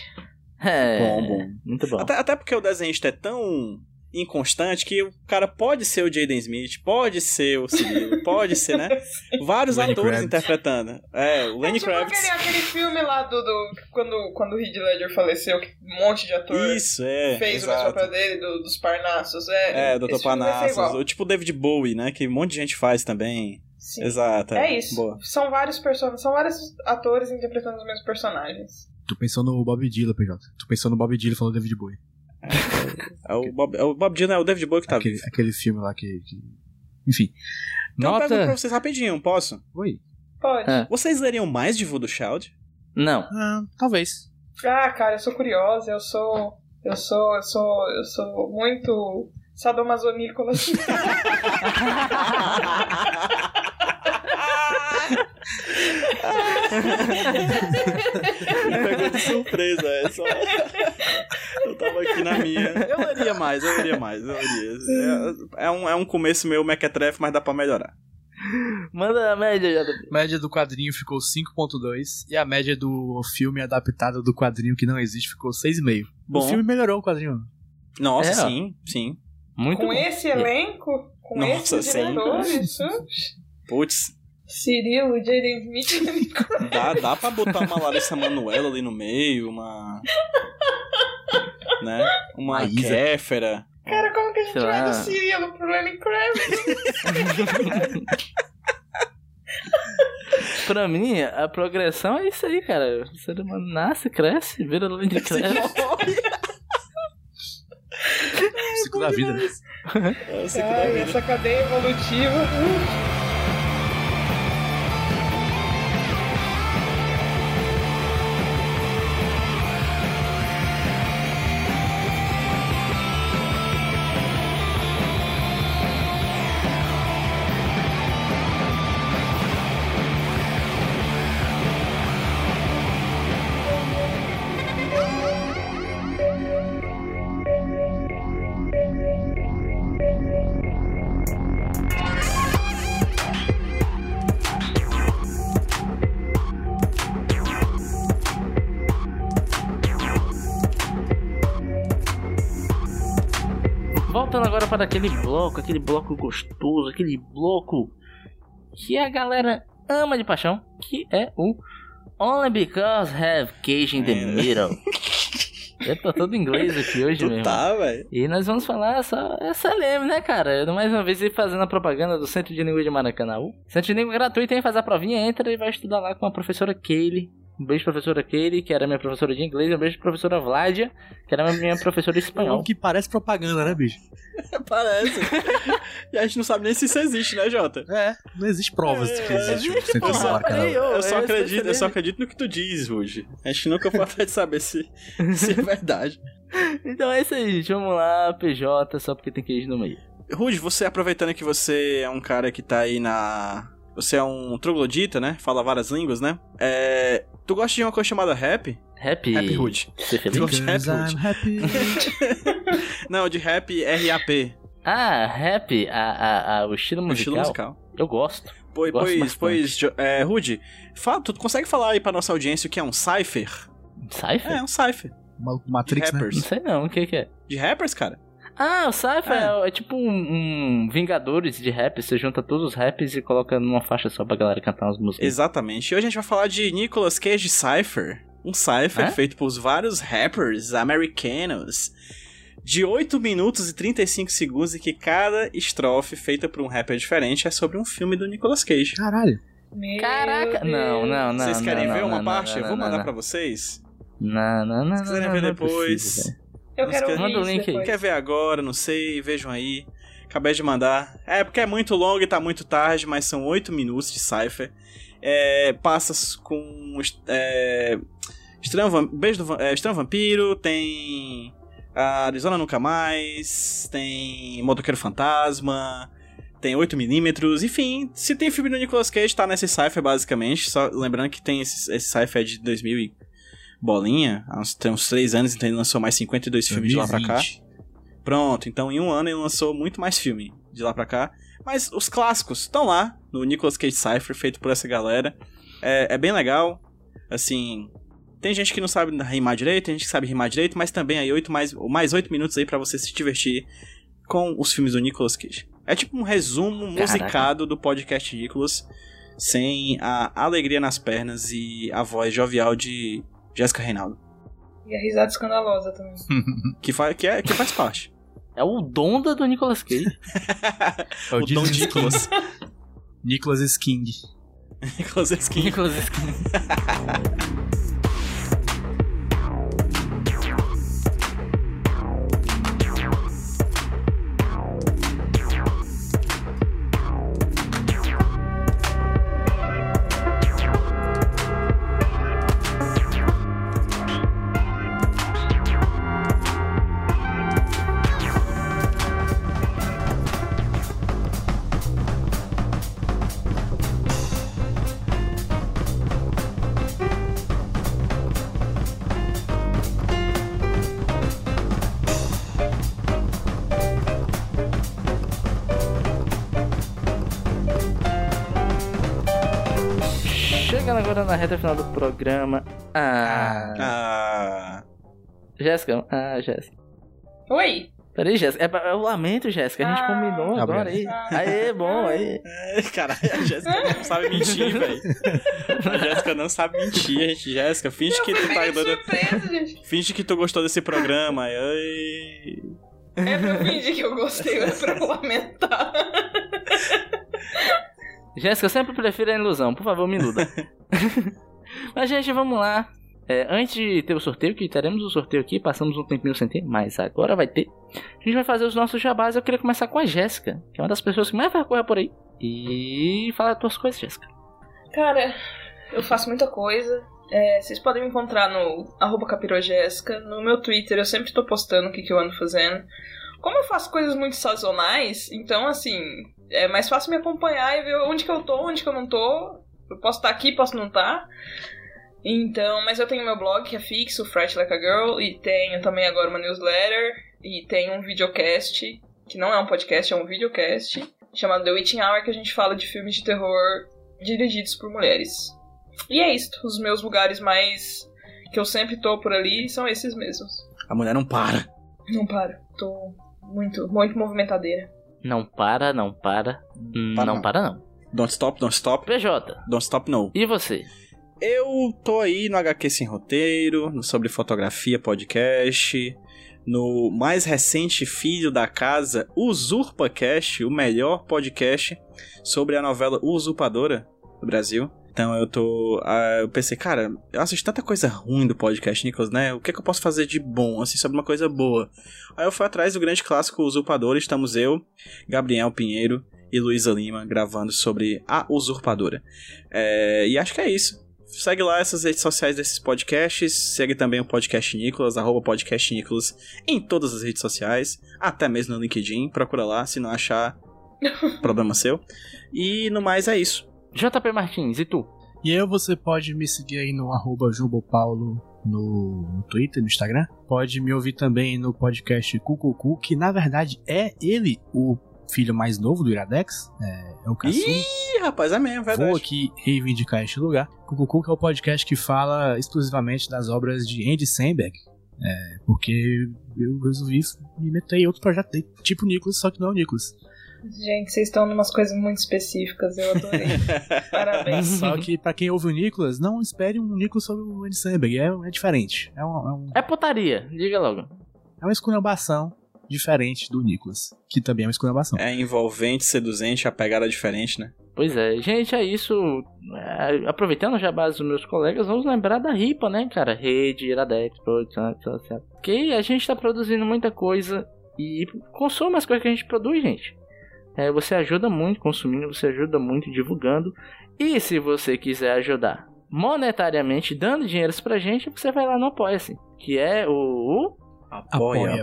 É. Bom, bom. Muito bom. Até, até porque o desenhista é tão inconstante que o cara pode ser o Jaden Smith, pode ser o Cirilo, pode ser, né? <laughs> Vários Lenny atores Kravitz. interpretando. É, o Lenny é tipo Kravitz. aquele, aquele filme lá do, do quando, quando o Heath Ledger faleceu, que um monte de ator Isso, é. fez o exato. papel dele, do- dos Parnassos. É, É, Dr. ser Parnassus. igual. O tipo David Bowie, né? Que um monte de gente faz também. Sim. Exato. É isso. Boa. São vários personagens, são vários atores interpretando os mesmos personagens. Tu pensou no Bob Dylan, PJ. Tu pensou no Bob Dylan falou David Bowie. É o Bob, é o Bob Dylan, é o David Bowie que tá aquele, vivo. aquele filme lá que. que- Enfim. Então eu pergunto pra Nota. vocês rapidinho, posso? Oi. Pode. É. Vocês leriam mais de Voodoo Child? Não. Ah, talvez. Ah, cara, eu sou curiosa, eu sou. Eu sou. Eu sou. Eu sou muito sadomasonícola. <laughs> Me pegou de surpresa, é só. Eu tava aqui na minha. Eu leria mais, eu leria mais, eu leria. É, é um, é um começo meio mequetrefe, mas dá pra melhorar. Manda a média. A média do quadrinho ficou 5.2 e a média do filme adaptado do quadrinho que não existe ficou 6,5. Bom. O filme melhorou o quadrinho. Nossa, É, sim, sim. Muito com bom. esse elenco, com Nossa, esses sim. diretores. <laughs> Putz, Cirilo, Smith. dá, dá pra botar uma Larissa Manoela ali no meio, uma. Né? Uma Maísa. Kéfera. Cara, como que a gente vai do Cirilo pro Lenny Kravitz? Pra mim, a progressão é isso aí, cara. O ser humano nasce, cresce, vira linha de cresce. O ciclo da vida. né? É Ai, vida. essa cadeia evolutiva. Para aquele bloco, aquele bloco gostoso, aquele bloco que a galera ama de paixão, que é o Only Because Have Cage in the É. Middle. <laughs> Eu tô todo inglês aqui hoje Tu mesmo. tá, velho. E nós vamos falar só essa leme, né, cara? Mais uma vez fazendo a propaganda do Centro de Língua de Maracanã. Centro de Língua gratuito, hein? Faz a provinha, entra e vai estudar lá com a professora Kaylee. Um beijo, professora Kaylee, que era minha professora de inglês. Um beijo, professora Vládia, que era minha professora de espanhol. Que parece propaganda, né, bicho? <laughs> Parece. e a gente não sabe nem se isso existe, né, Jota? É, não existe provas de que existe o centro Eu só, Maracanã. Peraí, ô, eu só é acredito, eu só acredito no que tu diz, Ruge. A gente nunca foi atrás de saber se, se é verdade. Então é isso aí, gente. Vamos lá, PJ, só porque tem queijo no meio. Ruge, você aproveitando que você é um cara que tá aí na. Você é um troglodita, né? Fala várias línguas, né? É. Tu gosta de uma coisa chamada rap? Happy. Rap Rude. Ser Tu feliz? gosta de Rude? I'm happy. <laughs> Não, de rap RAP. Ah, rap, a, a, a- o estilo o musical. estilo musical. Eu gosto. Pois, Gosto pois, bastante. pois é, Rude, fala, tu consegue falar aí pra nossa audiência o que é um cypher? Cypher? É, um cypher. Ma- Matrix, né? Rappers. Não sei não, o que que é? De rappers, cara? Ah, o Cypher é, é tipo um, um Vingadores de rap. Você junta todos os raps e coloca numa faixa só pra galera cantar umas músicas. Exatamente. E hoje a gente vai falar de Nicolas Cage Cypher. Um cypher É? feito por vários rappers americanos. De 8 minutos e 35 segundos e que cada estrofe feita por um rapper diferente é sobre um filme do Nicolas Cage. Caralho. Meu Caraca! Deus. Não, não, não. vocês querem não, ver não, uma não, parte? não, Eu vou mandar não. pra vocês. Não, não, não. Se quiserem não, ver não é depois. possível. Eu quero que- ouvir Manda o link aí. Quer ver agora? Não sei, vejam aí. Acabei de mandar. É porque é muito longo e tá muito tarde, mas são 8 minutos de Cypher. É, passa com. É, Estranho, Vam- Beijo do é, Estranho Vampiro, tem. A Arizona Nunca Mais, tem Motoqueiro Fantasma, tem 8mm, enfim, se tem filme do Nicolas Cage, tá nesse Cypher basicamente. Só lembrando que tem esse, esse Cypher é de 2000 e bolinha, há uns, tem uns 3 anos, então ele lançou mais 52 filmes de lá pra cá. 2020. Pronto, então em um ano ele lançou muito mais filme de lá pra cá. Mas os clássicos estão lá no Nicolas Cage Cypher, feito por essa galera. É, é bem legal. Assim, tem gente que não sabe rimar direito, tem gente que sabe rimar direito, mas também aí oito mais, mais 8 minutos aí pra você se divertir com os filmes do Nicolas Cage. É tipo um resumo musicado do podcast Nicolas, sem a alegria nas pernas e a voz jovial de Jéssica Reinaldo. E a risada escandalosa também. <laughs> Que, fa que, é, que faz parte. É o Donda do Nicolas Cage. <laughs> É o Don Jesus Nicolas. King. Nicolas King. Nicolas Skin. Nicolas Cage. <laughs> Chegando agora na reta final do programa. Ah. Ah, Jéssica. Ah, Jéssica. Oi! Peraí, Jéssica. É, pra- eu lamento, Jéssica. A gente Ah. combinou Ah, agora aí. Aê, bom, aí. é, caralho, a Jéssica não sabe mentir, velho. A Jéssica não sabe mentir, gente. Jéssica, finge que tu tá gente. Finge que tu gostou desse programa. Ai. É pra eu fingir que eu gostei, é pra eu lamentar. Jéssica, eu sempre prefiro a ilusão. Por favor, me iluda. <laughs> <laughs> Mas, gente, vamos lá. É, antes de ter o sorteio, que teremos o sorteio aqui, passamos um tempinho sem ter, mas agora vai ter. A gente vai fazer os nossos jabás. Eu queria começar com a Jéssica, que é uma das pessoas que mais vai correr por aí. E fala as tuas coisas, Jéssica. Cara, eu faço muita coisa. É, vocês podem me encontrar no arroba. No meu Twitter eu sempre tô postando o que, que eu ando fazendo. Como eu faço coisas muito sazonais, então assim, é mais fácil me acompanhar e ver onde que eu tô, onde que eu não tô. Eu posso estar aqui, posso não estar. Então, mas eu tenho meu blog que é fixo, Fright Like a Girl, e tenho também agora uma newsletter, e tenho um videocast, que não é um podcast, é um videocast, chamado The Witching Hour, que a gente fala de filmes de terror dirigidos por mulheres. E é isto, os meus lugares mais que eu sempre tô por ali são esses mesmos. A mulher não para. Não para, tô muito, muito movimentadeira. Não para, não para. Para não não. para, não. Don't stop, don't stop, PJ, don't stop no. e você? Eu tô aí no HQ Sem Roteiro, no Sobre Fotografia Podcast, no mais recente Filho da Casa, UsurpaCast, o melhor podcast sobre a novela Usurpadora do Brasil. Então eu tô. ah, eu pensei, cara, eu assisti tanta coisa ruim do podcast, Nicholas, né? O que, é que eu posso fazer de bom, assim, sobre uma coisa boa? Aí eu fui atrás do grande clássico Usurpadora, estamos eu, Gabriel Pinheiro e Luísa Lima gravando sobre a Usurpadora. É, e acho que é isso. Segue lá essas redes sociais desses podcasts. Segue também o Podcast Nicolas, arroba Podcast Nicolas, em todas as redes sociais, até mesmo no LinkedIn. Procura lá, se não achar, <laughs> problema seu. E no mais é isso. JP Martins, e tu? E eu, você pode me seguir aí no arroba Jubopaulo no, no Twitter, no Instagram. Pode me ouvir também no podcast Cucucu, que na verdade é ele o filho mais novo do Iradex. É, é o Caçu. Ih, rapaz, é mesmo, verdade. Vou aqui reivindicar este lugar. Cucucu que é o podcast que fala exclusivamente das obras de Andy Samberg. É, porque eu resolvi me meter em outro projeto dele, tipo Nicholas, só que não é o Nicholas. Gente, vocês estão numas coisas muito específicas, eu adorei. <laughs> Parabéns. Só que pra quem ouve o Nicholas, não espere um Nicholas sobre o Andy Samberg. É, é diferente. É, um- é um- É putaria, diga logo. é uma esculhambação diferente do Nicholas, que também é uma esculhambação. É envolvente, seduzente, a pegada é diferente, né? Pois é, gente, é isso. É, aproveitando já a base dos meus colegas, vamos lembrar da RIPA, né, cara? Rede, Iradex, Produção, etc. Que a gente tá produzindo muita coisa e consuma as coisas que a gente produz, gente. É, você ajuda muito consumindo, você ajuda muito divulgando. E se você quiser ajudar monetariamente, dando dinheiro pra gente, você vai lá no Apoia-se, que é o... apoia.se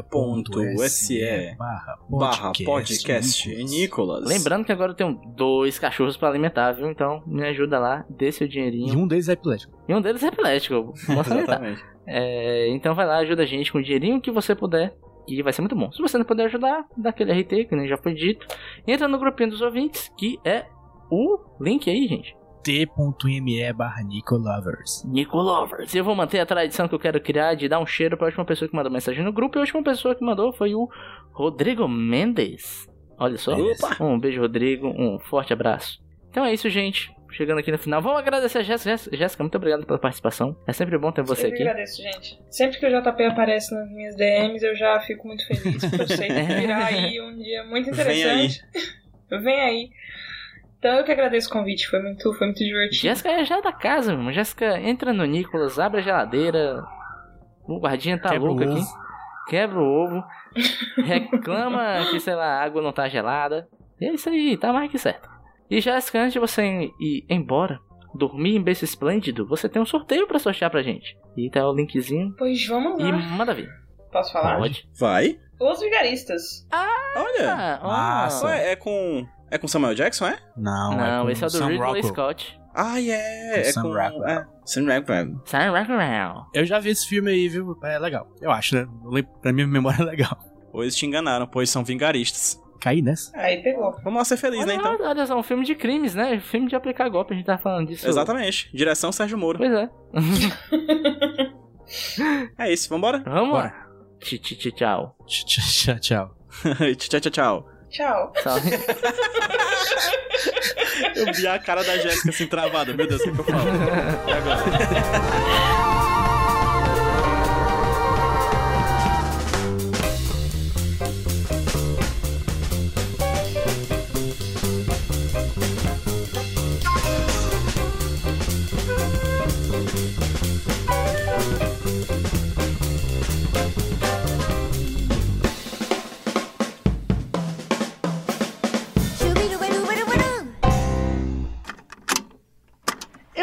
barra barra podcast Nicolas. Lembrando que agora eu tenho dois cachorros pra alimentar, viu? Então me ajuda lá, dê seu dinheirinho. E um deles é epilético. E um deles é epilético. <laughs> Exatamente. É, então vai lá, ajuda a gente com o dinheirinho que você puder. E vai ser muito bom. Se você não puder ajudar, dá aquele RT, que nem já foi dito. Entra no grupinho dos ouvintes, que é o link aí, gente. t.me barra Nicolovers. Nico Lovers. E eu vou manter a tradição que eu quero criar de dar um cheiro pra última pessoa que mandou mensagem no grupo. E a última pessoa que mandou foi o Rodrigo Mendes. Olha só. Opa! Um beijo, Rodrigo. Um forte abraço. Então é isso, gente. Chegando aqui no final. Vamos agradecer a Jéssica. Jéssica- muito obrigado pela participação. É sempre bom ter você eu aqui. agradeço, gente. Sempre que o JP aparece nas minhas DMs, eu já fico muito feliz. Porque eu sei que virá aí um dia muito Vem aí. interessante. <laughs> Vem aí. Então eu que agradeço o convite, foi muito, foi muito divertido. Jéssica é já da casa, mano. Jéssica entra no Nicolas, abre a geladeira. O guardinha tá Quebra louco aqui. Quebra o ovo. <laughs> reclama que, sei lá, a água não tá gelada. E é isso aí, tá mais que certo. E Jéssica, antes de você ir embora, dormir em berço esplêndido, você tem um sorteio pra sortear pra gente. E tá o linkzinho. Pois vamos E lá. manda ver. Posso falar? Pode. Vai. Os Vigaristas. Olha. Ah, ó. Massa. Ué, é com. É com Samuel Jackson, é? Não, Não, com esse é o do Sam Ridley Rockwell. Scott. Ah, é. Com É Sam com. Rockwell. É, Sam Rockwell. Sam Rockwell. Eu já vi esse filme aí, viu? É legal. Eu acho, né? Eu lembro- Pra minha memória é legal. Ou eles te enganaram, pois são vingaristas. Caí nessa. Aí pegou. Vamos lá ser felizes, né, Olha, então? olha só, um filme de crimes, né? Filme de aplicar golpe, a gente tá falando disso. Exatamente. Direção Sérgio Moro. Pois é. <laughs> É isso, vambora? Vamos Bora. lá. Tch, tch, tch, Tchau. Tchau, <laughs> tchau. tchau, tchau, tchau. Tchau. <laughs> Eu vi a cara da Jéssica assim travada. Meu Deus, o que, que eu falo? E <laughs> agora?